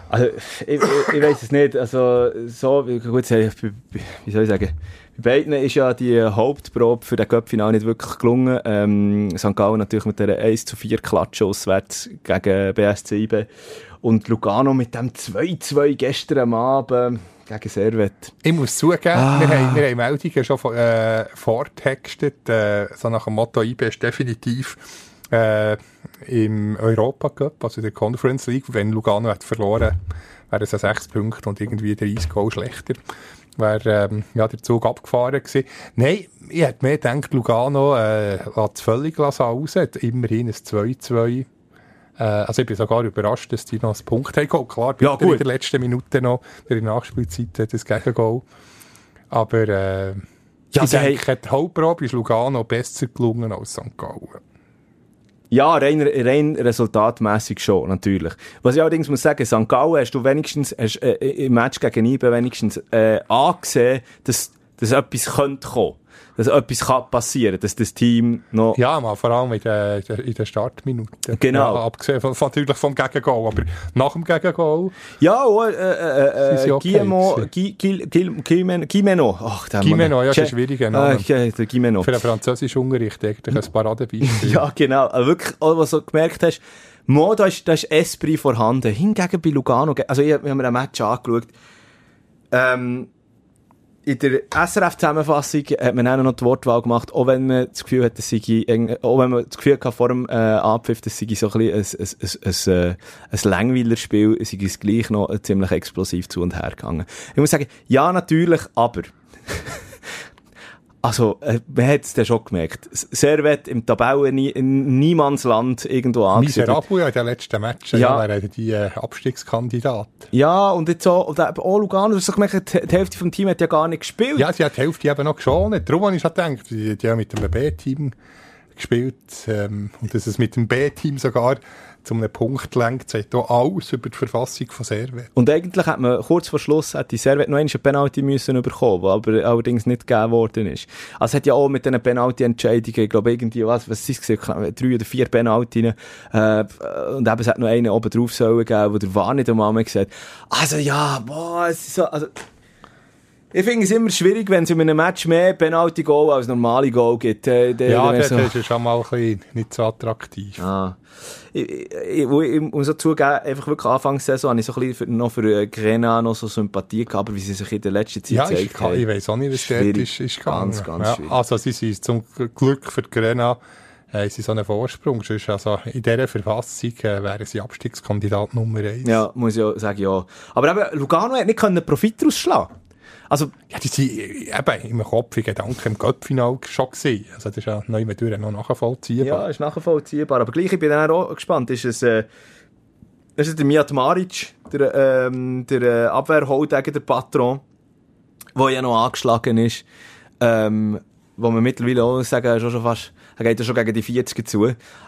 S1: Also, ich, ich, ich weiß es nicht. Also, so, gut, wie soll ich sagen? Bei beiden ist ja die Hauptprobe für den Cup-Final nicht wirklich gelungen. Ähm, St. Gallen natürlich mit der 1 zu 4 Klatsche auswärts gegen BSC IB. Und Lugano mit dem 2-2 gestern Abend gegen Servet.
S3: Ich muss zugeben, ah. wir, haben, wir haben Meldungen schon äh, vortextet, äh, so nach dem Motto, IB ist definitiv äh, im Europa Cup, also in der Conference League, wenn Lugano hat verloren, wäre es 6 Punkte und irgendwie 30 Goal schlechter. Wäre ähm, ja, der Zug abgefahren gewesen. Nein, ich hätte mir gedacht, Lugano äh, lässt völlig raus, immerhin ein 2-2 äh, also ich bin sogar überrascht, dass die noch einen Punkt haben. Klar, ja, gut. in der letzten Minute noch, in der Nachspielzeit das Gegengol. Aber äh, ja, ich denke, hey. die Hauptprobe ist Lugano besser gelungen als St. Gallen.
S1: Ja, rein, rein resultatmässig schon, natürlich. Was ich allerdings muss sagen, St. Gallen hast du wenigstens, hast, äh, im Match gegen IBE wenigstens äh, angesehen, dass, dass etwas könnte kommen. Dass etwas kann passieren, dass das Team noch...
S3: Ja, mal, vor allem in den, in den Startminuten.
S1: Genau.
S3: Ja, abgesehen von, von, natürlich vom Gegengol, aber nach dem Gegengol...
S1: Ja, oh, äh, äh,
S3: sie
S1: äh,
S3: okay
S1: Gimeno, Gimeno, ach, der
S3: Gimeno,
S1: Mann.
S3: ja, das ist ein schwieriger Name.
S1: Äh, ja, der Gimeno.
S3: Für den französischen Unterricht eigentlich ein Paradebeispiel. <laughs>
S1: Ja, genau. Aber wirklich, auch was du gemerkt hast, Mo, da ist, da ist Esprit vorhanden. Hingegen bei Lugano, also ich, wir haben mir ein Match angeschaut, ähm, in der SRF-Zusammenfassung hat man auch noch die Wortwahl gemacht, auch wenn man das Gefühl hat, dass sei, eng- auch wenn man das Gefühl hatte vor dem äh, Abpfiff, dass sei so ein bisschen ein, ein, ein, ein, äh, Langweiler-Spiel, sei es gleich noch ziemlich explosiv zu und her gegangen. Ich muss sagen, ja, natürlich, aber <laughs> also, äh, man hat es dann schon gemerkt. Servet im Tabellen nie, Niemandsland irgendwo angesiedelt.
S3: Miserabel ja in den letzten Matchen,
S1: Ja.
S3: ja. wären die äh, Abstiegskandidat.
S1: Ja, und jetzt auch, und eben auch Lugano, du hast gemerkt, die die Hälfte vom Team hat ja gar nicht gespielt.
S3: Ja, sie hat die Hälfte eben noch geschont. Darum habe ich schon gedacht, die, die haben mit dem B-Team gespielt ähm, und dass es mit dem B-Team sogar zu einem Punkt lenkt, sagt auch alles über die Verfassung von Servet.
S1: Und eigentlich hat man kurz vor Schluss hat die Servet noch eine Penalty müssen bekommen, aber allerdings nicht gegeben worden ist. Also hat ja auch mit diesen Penalty-Entscheidungen, ich glaube irgendwie, was, was ist es, drei oder vier Penaltien, äh, und eben es hat noch einen oben drauf sollen geben, wo der war nicht einmal gesagt, also ja, boah, es ist so, also, ich finde es immer schwierig, wenn es in einem Match mehr Penalty-Goal als normale Goal gibt. Äh, der-
S3: Ja, das,
S1: so-
S3: ist schon mal ein bisschen nicht so attraktiv.
S1: Ah. Ich, ich, ich, ich muss auch zugeben, einfach wirklich Anfangssaison habe ich so ein bisschen für, noch für äh, Grena noch so Sympathie gehabt, aber wie sie sich in der letzten Zeit
S3: Ja,
S1: gezeigt haben.
S3: ich weiss auch nicht, was dort ist, ist gegangen.
S1: Ganz, ganz
S3: ja,
S1: schwierig.
S3: Also sie sind zum Glück für Grena haben sie so einen Vorsprung. Sonst, also in dieser Verfassung äh, wären sie Abstiegskandidat Nummer eins.
S1: Ja, muss ich auch sagen, ja. Aber eben, Lugano hat nicht können Profit daraus schlagen. Also,
S3: Ja, die sind äh, eben im Kopf, in Gedanken im Göppfinal schon gesehen. Also das ist ja neu mit noch nachvollziehbar.
S1: ja, ist nachvollziehbar. Aber gleich, ich bin dann auch gespannt, ist es, äh, ist es der Mijat Maric, der, ähm, der äh, Abwehrholdegen, der Patron, der ja noch angeschlagen ist, ähm, wo man mittlerweile auch sagen, auch schon fast, er geht ja schon gegen die 40 zu,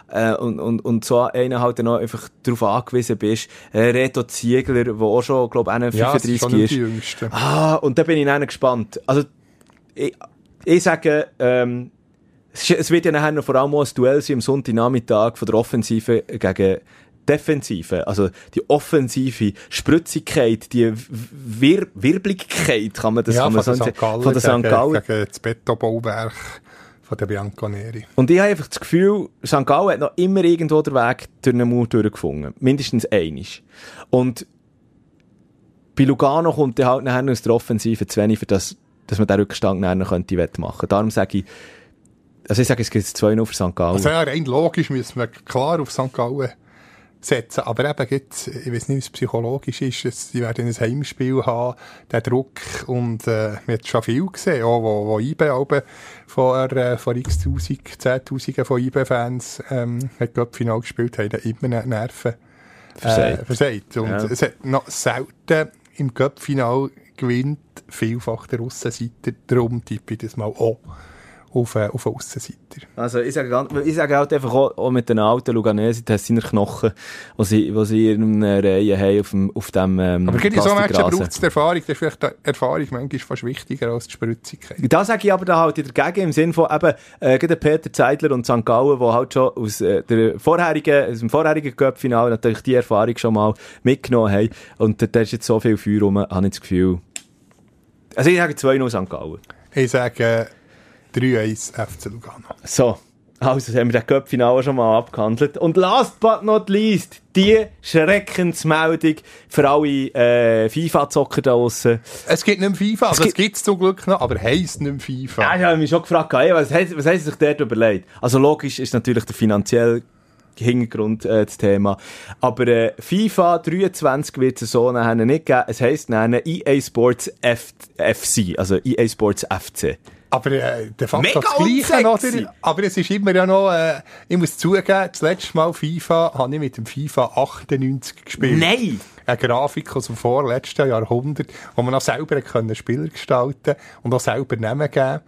S1: äh, und, und, und so einer halt dann noch einfach darauf angewiesen bist, äh, Reto Ziegler, der auch schon, glaube ich,
S3: ja, es
S1: 35
S3: ist schon nicht
S1: ist.
S3: die Jüngste.
S1: Ah, und da bin ich dann gespannt. Also, ich, ich sage, ähm, es, ist- wird ja nachher noch vor allem auch ein Duell sein am Sonntagnachmittag von der Offensive gegen Defensive. Also, die offensive Spritzigkeit, die Wir Wirbligkeit, kann man das
S3: ja,
S1: kann man
S3: von
S1: so
S3: der St. Gallen
S1: von der St.
S3: gegen,
S1: Gallen.
S3: gegen das Betonbauwerk von der Bianconeri.
S1: Und ich habe einfach das Gefühl, St. Gallen hat noch immer irgendwo den Weg durch einen Mauer durchgefunden. Mindestens einig. Und bei Lugano kommt dann halt nachher aus der Offensive zu wenig, für das, dass man den Rückstand nachher noch könnte wettmachen. Darum sage ich, also ich sage, es gibt 2-0 für St. Gallen.
S3: Also ja, rein logisch müssen wir klar auf St. Gallen setzen. Aber eben gibt's, ich weiß nicht, wie es psychologisch ist, es, sie werden ein Heimspiel haben, der Druck und äh, man hat schon viel gesehen, auch wo, wo IB oben vor, äh, vor x Tausend, Zehntausenden von IB-Fans ähm, hat Cup-Final gespielt, haben immer Nerven
S1: Versagt.
S3: Äh, versagt. Und
S1: Ja.
S3: es hat noch selten im Cup-Final gewinnt vielfach der Aussenseiter, darum tippe ich das mal auch auf, äh, auf einen Aussenseiter.
S1: Also ich sage, ganz- ich sage halt einfach auch, auch mit den alten Luganesi, das sind Knochen, die sie, die sie in einer Reihe haben auf dem, auf dem ähm,
S3: Aber gerade so Matchen braucht es die Erfahrung. Das ist vielleicht die Erfahrung manchmal fast wichtiger als die Spritzigkeit.
S1: Da sage ich aber da halt dagegen im Sinn von eben, äh, Peter Zeidler und St. Gallen, die halt schon aus, äh, der vorherigen, aus dem vorherigen Cup-Final natürlich die Erfahrung schon mal mitgenommen haben. Und da, da ist jetzt so viel Feuer rum, habe ich das Gefühl. Also ich sage 2-0 St. Gallen.
S3: Ich sage äh, 3-1 FC Lugano.
S1: So. Also, haben wir das Cup-Final schon mal abgehandelt. Und last but not least, die Schreckensmeldung für alle äh, FIFA-Zocker da draussen.
S3: Es gibt nicht mehr FIFA, also
S1: gibt-
S3: es gibt es zum Glück noch, aber heisst nicht mehr FIFA.
S1: Ja, ich habe mich schon gefragt, ey, was, hat- was sie sich dort überlegt? Also logisch ist natürlich der finanzielle Hintergrund äh, das Thema. Aber äh, FIFA 23 wird es so nachher nicht geben. Es heisst nachher EA Sports F FC, also EA Sports FC.
S3: Aber äh, de facto
S1: Mega
S3: das Gleiche, oder? Aber es ist immer ja noch, äh, ich muss zugeben, das letzte Mal FIFA habe ich mit dem FIFA 98 gespielt.
S1: Nein!
S3: Eine Grafik aus dem vorletzten Jahrhundert, wo man auch selber können Spieler gestalten und auch selber Namen geben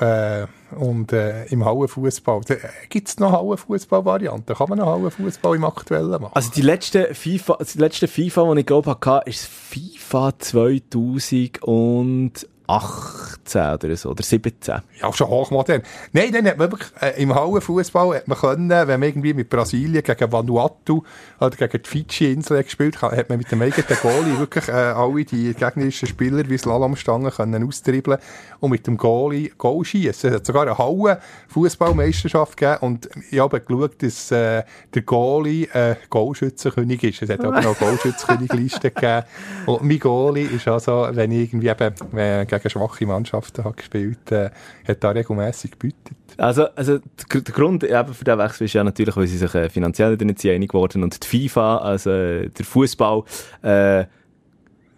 S3: äh, und äh, im Hallenfußball. Gibt es noch Hallenfußball-Varianten? Kann man noch Hallenfußball im aktuellen machen?
S1: Also die letzte FIFA, das letzte FIFA, das ich glaube hatte, ist FIFA 2008. 16 oder so, oder 17.
S3: Ja, schon hochmodern. Nein, dann hat man wirklich, äh, im Hallenfußball hat man können, wenn man irgendwie mit Brasilien gegen Vanuatu oder gegen die Fidschi-Insel gespielt hat, hat man mit dem eigenen Goalie wirklich äh, alle die gegnerischen Spieler wie Slalomstangen können austribbeln und mit dem Goalie Goal schießen. Es hat sogar eine Halle-Fußballmeisterschaft gegeben und ich habe geschaut, dass äh, der Goalie äh, Goalschützenkönig ist. Es hat aber noch <laughs> Goalschützenkönigliste gegeben. Und mein Goalie ist also, wenn ich irgendwie eben wenn gegen schwache Mannschaften habe gespielt äh, hat da regelmässig gebütet.
S1: Also, also der Grund eben für den Wechsel ist ja natürlich, weil sie sich äh, finanziell nicht einig geworden und die FIFA, also äh, der Fußball, äh,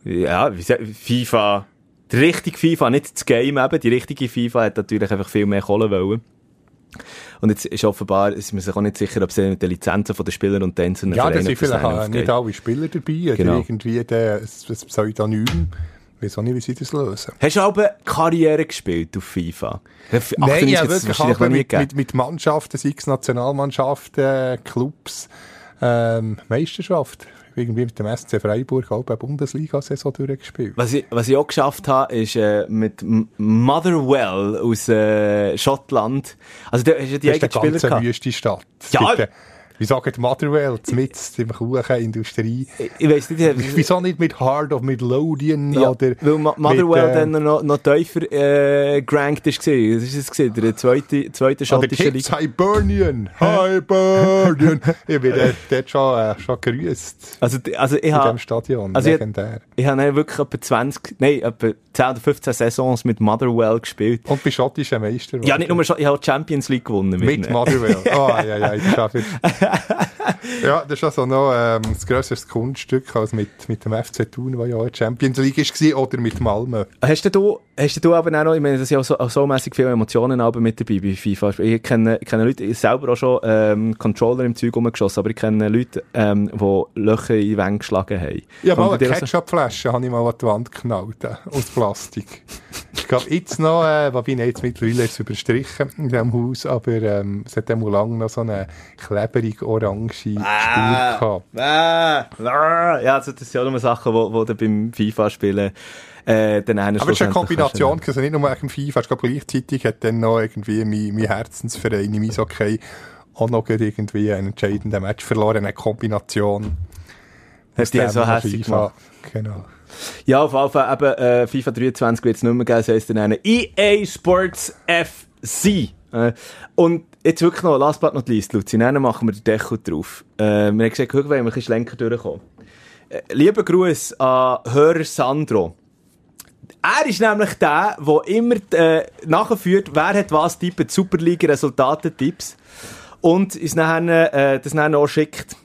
S1: ja, wie sagt, FIFA, die richtige FIFA, nicht das Game eben, die richtige FIFA hat natürlich einfach viel mehr Kohle wollen. Und jetzt ist offenbar, ist man sich auch nicht sicher, ob sie mit den Lizenzen von den Spielern und Tänzern
S3: Ja, da sind vielleicht nicht alle Spieler dabei, genau. oder irgendwie der, das Pseudonym. Weiß auch nicht, wie sie das lösen.
S1: Hast du auch eine Karriere gespielt auf FIFA?
S3: Nein, ja, wirklich aber mit, mit, mit Mannschaften, sei es Nationalmannschaften, Clubs, ähm, Meisterschaft irgendwie mit dem SC Freiburg auch bei Bundesliga-Saison durchgespielt.
S1: Was ich, was ich auch geschafft habe, ist äh, mit Motherwell aus äh, Schottland. Also, da hast du die
S3: eigenen Spieler gehabt. Das ist eine wüste Stadt.
S1: Ja,
S3: wie sagt Motherwell, mit im Kuchenindustrie?
S1: Ich, ich weiss nicht.
S3: Wieso nicht mit Heart of Midlothian ja, oder...
S1: Weil Motherwell mit, äh, dann noch, noch tiefer äh, gerankt ist. Das ist es gewesen, der zweite, zweite schottische
S3: Liga. Hibernian! Hibernian! <laughs> ich bin äh, dort schon, äh, schon gerüßt.
S1: Also, also ich habe...
S3: In dem Stadion, also legendär.
S1: Ich, ich habe wirklich etwa 20, nein, etwa 10 oder 15 Saisons mit Motherwell gespielt.
S3: Und bist schottischer Meister.
S1: Ja, nicht nur, ich habe die Champions League gewonnen.
S3: Mit, mit Motherwell. Oh, <laughs> ja, ja, ich schaffe <laughs> ja, das ist also noch ähm, das grösseres Kunststück als mit, mit dem FC Thun, der ja auch Champions League war, oder mit Malmö.
S1: Hast du, hast du aber auch noch, ich meine, das sind ja so, so mäßig viele Emotionen aber mit dabei bei FIFA. Ich kenne, ich kenne Leute, ich selber auch schon ähm, Controller im Zeug rumgeschossen, aber ich kenne Leute, ähm, die Löcher in die Wände geschlagen haben.
S3: Ja, mal eine Ketchupflasche habe ich mal an die Wand geknallt, äh, aus Plastik. Ich glaube, jetzt noch, äh, wobei jetzt mittlerweile ist es überstrichen in diesem Haus, aber ähm, es hat immer lange noch so eine klebrige orange ah, Spur gehabt.
S1: Ah, ah, ja, also das sind ja nur Sachen, die wo, wo beim FIFA-Spielen äh, dann
S3: Aber es ist eine Kombination, also nicht nur im FIFA, ich glaube gleichzeitig hat dann noch irgendwie mein, mein Herzensverein im Eishockey auch noch irgendwie einen entscheidenden Match verloren, eine Kombination.
S1: Hast du die so hässlich gemacht?
S3: Genau.
S1: Ja, auf jeden Fall eben, äh, FIFA 23 wird es nicht mehr geben, das heisst dann eine EA Sports FC. Äh, und jetzt wirklich noch, last but not least, Luzi, dann machen wir den Deckel drauf. Äh, wir haben gesagt, guck, wenn wir ein bisschen schlenker durchkommen. Äh, lieber Gruß an Hörer Sandro. Er ist nämlich der, der immer äh, nachführt, wer hat was tippt, Superliga-Resultate-Tipps. Und uns nachher, äh, das dann auch schickt.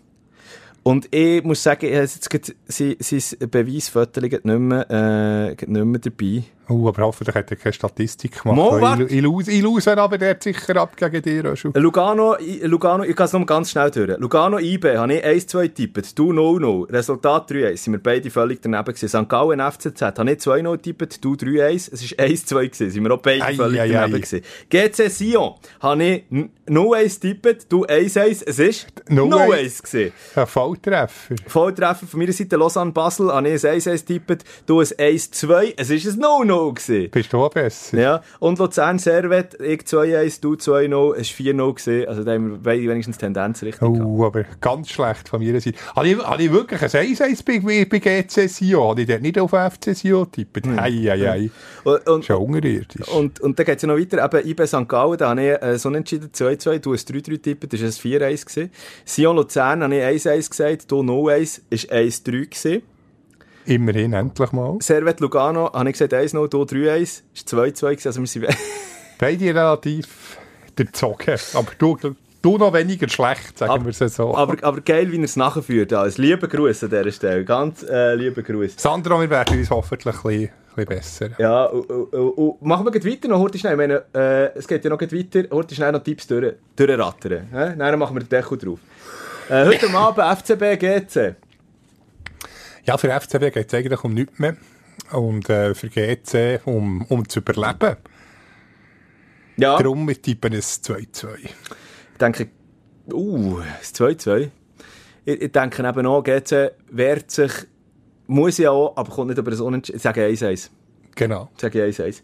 S1: Und ich muss sagen, ich habe jetzt sein Beweisfoto nicht mehr, äh, nicht mehr dabei.
S3: Oh, aber hoffentlich hat er keine Statistik gemacht. Ich, ich, ich lose aber der sicher ab gegen dir. Schon.
S1: Lugano, Lugano, ich kann es noch ganz schnell durch. Lugano IB habe ich 1-2 tippt, du 0-0. Resultat 3-1, sind wir beide völlig daneben gewesen. St. Gallen FCZ habe ich 2-0 tippt, du 3-1. Es war 1-2 gewesen, sind wir auch beide ei, völlig ei, daneben ei. gewesen. GC Sion habe ich 0-1 tippt, du 1-1. Es ist 0-1 gewesen.
S3: Ein Volltreffer.
S1: Volltreffer von meiner Seite Lausanne Basel habe ich ein 1-1 tippt, du ein 1-2. Es ist ein 0-0 gewesen.
S3: Bist du auch besser?
S1: Ja. Und Luzern Servet, ich 2-1, du 2-0, es war 4-0 gewesen. Also da haben wir wenigstens Tendenz richtig
S3: Oh, gehabt. aber ganz schlecht von meiner Seite. Habe ich, habe ich wirklich ein 1-1 bei, bei GC Sion? Habe ich dort nicht auf FC Sion tippt? Hm. Hei, hei, hei. Und, und, Schon unterirdisch.
S1: Und, und dann geht es ja noch weiter. Eben IB St. Gallen, da habe ich äh, so entschieden 2-2, du hast 3-3 tippt, das war ein 4-1 gewesen. Sion Luzern habe ich 1-1 gesagt, du 0-1, ist 1-3 gewesen.
S3: Immerhin, endlich mal.
S1: Servet Lugano, habe ich gesagt 1-0, du 3-1, ist 2-2 also wir sind... <laughs>
S3: Beide relativ durchzogen, aber du, du noch weniger schlecht, sagen wir es so.
S1: Aber, aber geil, wie er es nachführt. Also, liebe Grüße an dieser Stelle, ganz äh, liebe Grüße.
S3: Sandro, wir werden uns hoffentlich ein bisschen, ein bisschen besser.
S1: Ja, und, und, und machen wir weiter noch, heute schnell, ich meine, äh, es geht ja noch weiter, heute schnell noch Tipps durch, durchrattern. Äh? Dann machen wir den Deckel drauf. Äh, heute Abend FCB GC.
S3: Ja, für FCB geht es eigentlich um nichts mehr. Und äh, für GC um, um zu überleben. Ja. Darum mit tippen es 2-2.
S1: Ich denke, uh, das 2-2. Ich, ich denke eben auch, GC wehrt sich, muss ja auch, aber kommt nicht über das Unentschieden. Ich sage 1-1.
S3: Genau.
S1: Sag ich 1-1.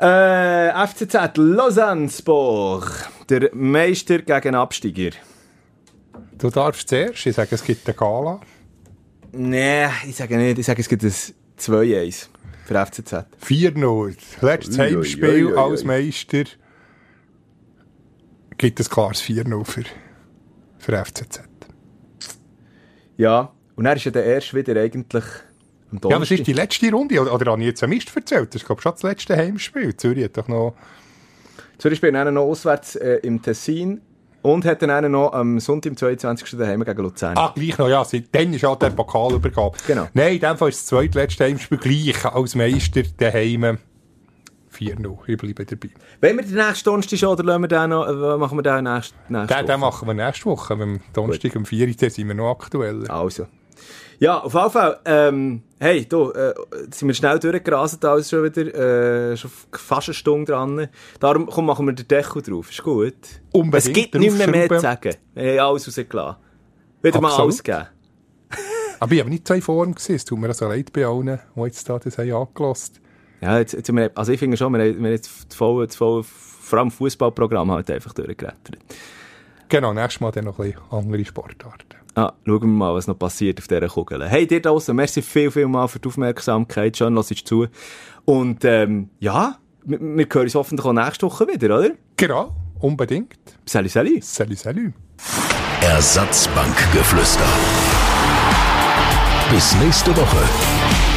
S1: Äh, FCZ Lausanne Sport. Der Meister gegen Absteiger.
S3: Du darfst zuerst, ich sage, es gibt eine Gala.
S1: Nee, ich sage nicht. Ich sage, es gibt ein 2-1 für FCZ.
S3: 4-0. Letztes
S1: Ui, ui,
S3: Heimspiel
S1: ui, ui,
S3: als. Meister. Gibt es klares 4-0 für, für FCZ.
S1: Ja, und dann ist ja der erst wieder eigentlich am
S3: Ja, das ist die letzte Runde. Oder, oder habe ich jetzt einen Mist erzählt? Das ist, glaube ich, schon das letzte Heimspiel. Zürich hat doch noch...
S1: Zürich spielt dann noch auswärts äh, im Tessin und hat dann noch am Sonntag, am 22. daheim gegen Luzern.
S3: Ah, gleich noch, ja. Dann ist halt der Pokalübergabe.
S1: Genau.
S3: Nein, in dem Fall ist das zweitletzte Heimspiel gleich als Meister daheim 4-0. Ich bleibe dabei.
S1: Wollen wir den nächsten Donnerstag schon oder lassen wir den noch, äh, machen wir den nächste, nächste
S3: Den, den machen wir nächste Woche. Am Donnerstag, am 4. Uhr, sind wir noch aktuell.
S1: Also. Ja, auf jeden Fall. Ähm, hey, du, äh, sind wir schnell durchgerastet, alles schon wieder. Äh, schon fast eine Stunde dran. Darum komm, machen wir den Deckel drauf. Ist gut.
S3: Unbedingt
S1: es gibt nicht mehr, mehr zu sagen. Wir haben alles rausgelassen. Wieder mal
S3: Absolut.
S1: alles gegeben. <laughs>
S3: Aber ich habe nicht so in Form gewesen. Es tut mir also leid bei allen, die jetzt da das haben angelassen
S1: Ja, jetzt, jetzt, wir- also ich finde schon, wir haben, wir haben jetzt das volle, das volle, vor allem Fußballprogramm halt einfach durchgerettert.
S3: Genau, nächstes Mal dann noch ein bisschen andere Sportarten.
S1: Ah, schauen wir mal, was noch passiert auf dieser Kugel. Hey, dir da draussen, merci viel, viel mal für die Aufmerksamkeit. Schön, dass du zu. Und, ähm, ja, wir, wir hören uns hoffentlich auch nächste Woche wieder, oder?
S3: Genau, unbedingt.
S1: Salut, salut.
S3: Salut, salut.
S2: Ersatzbankgeflüster. Bis nächste Woche.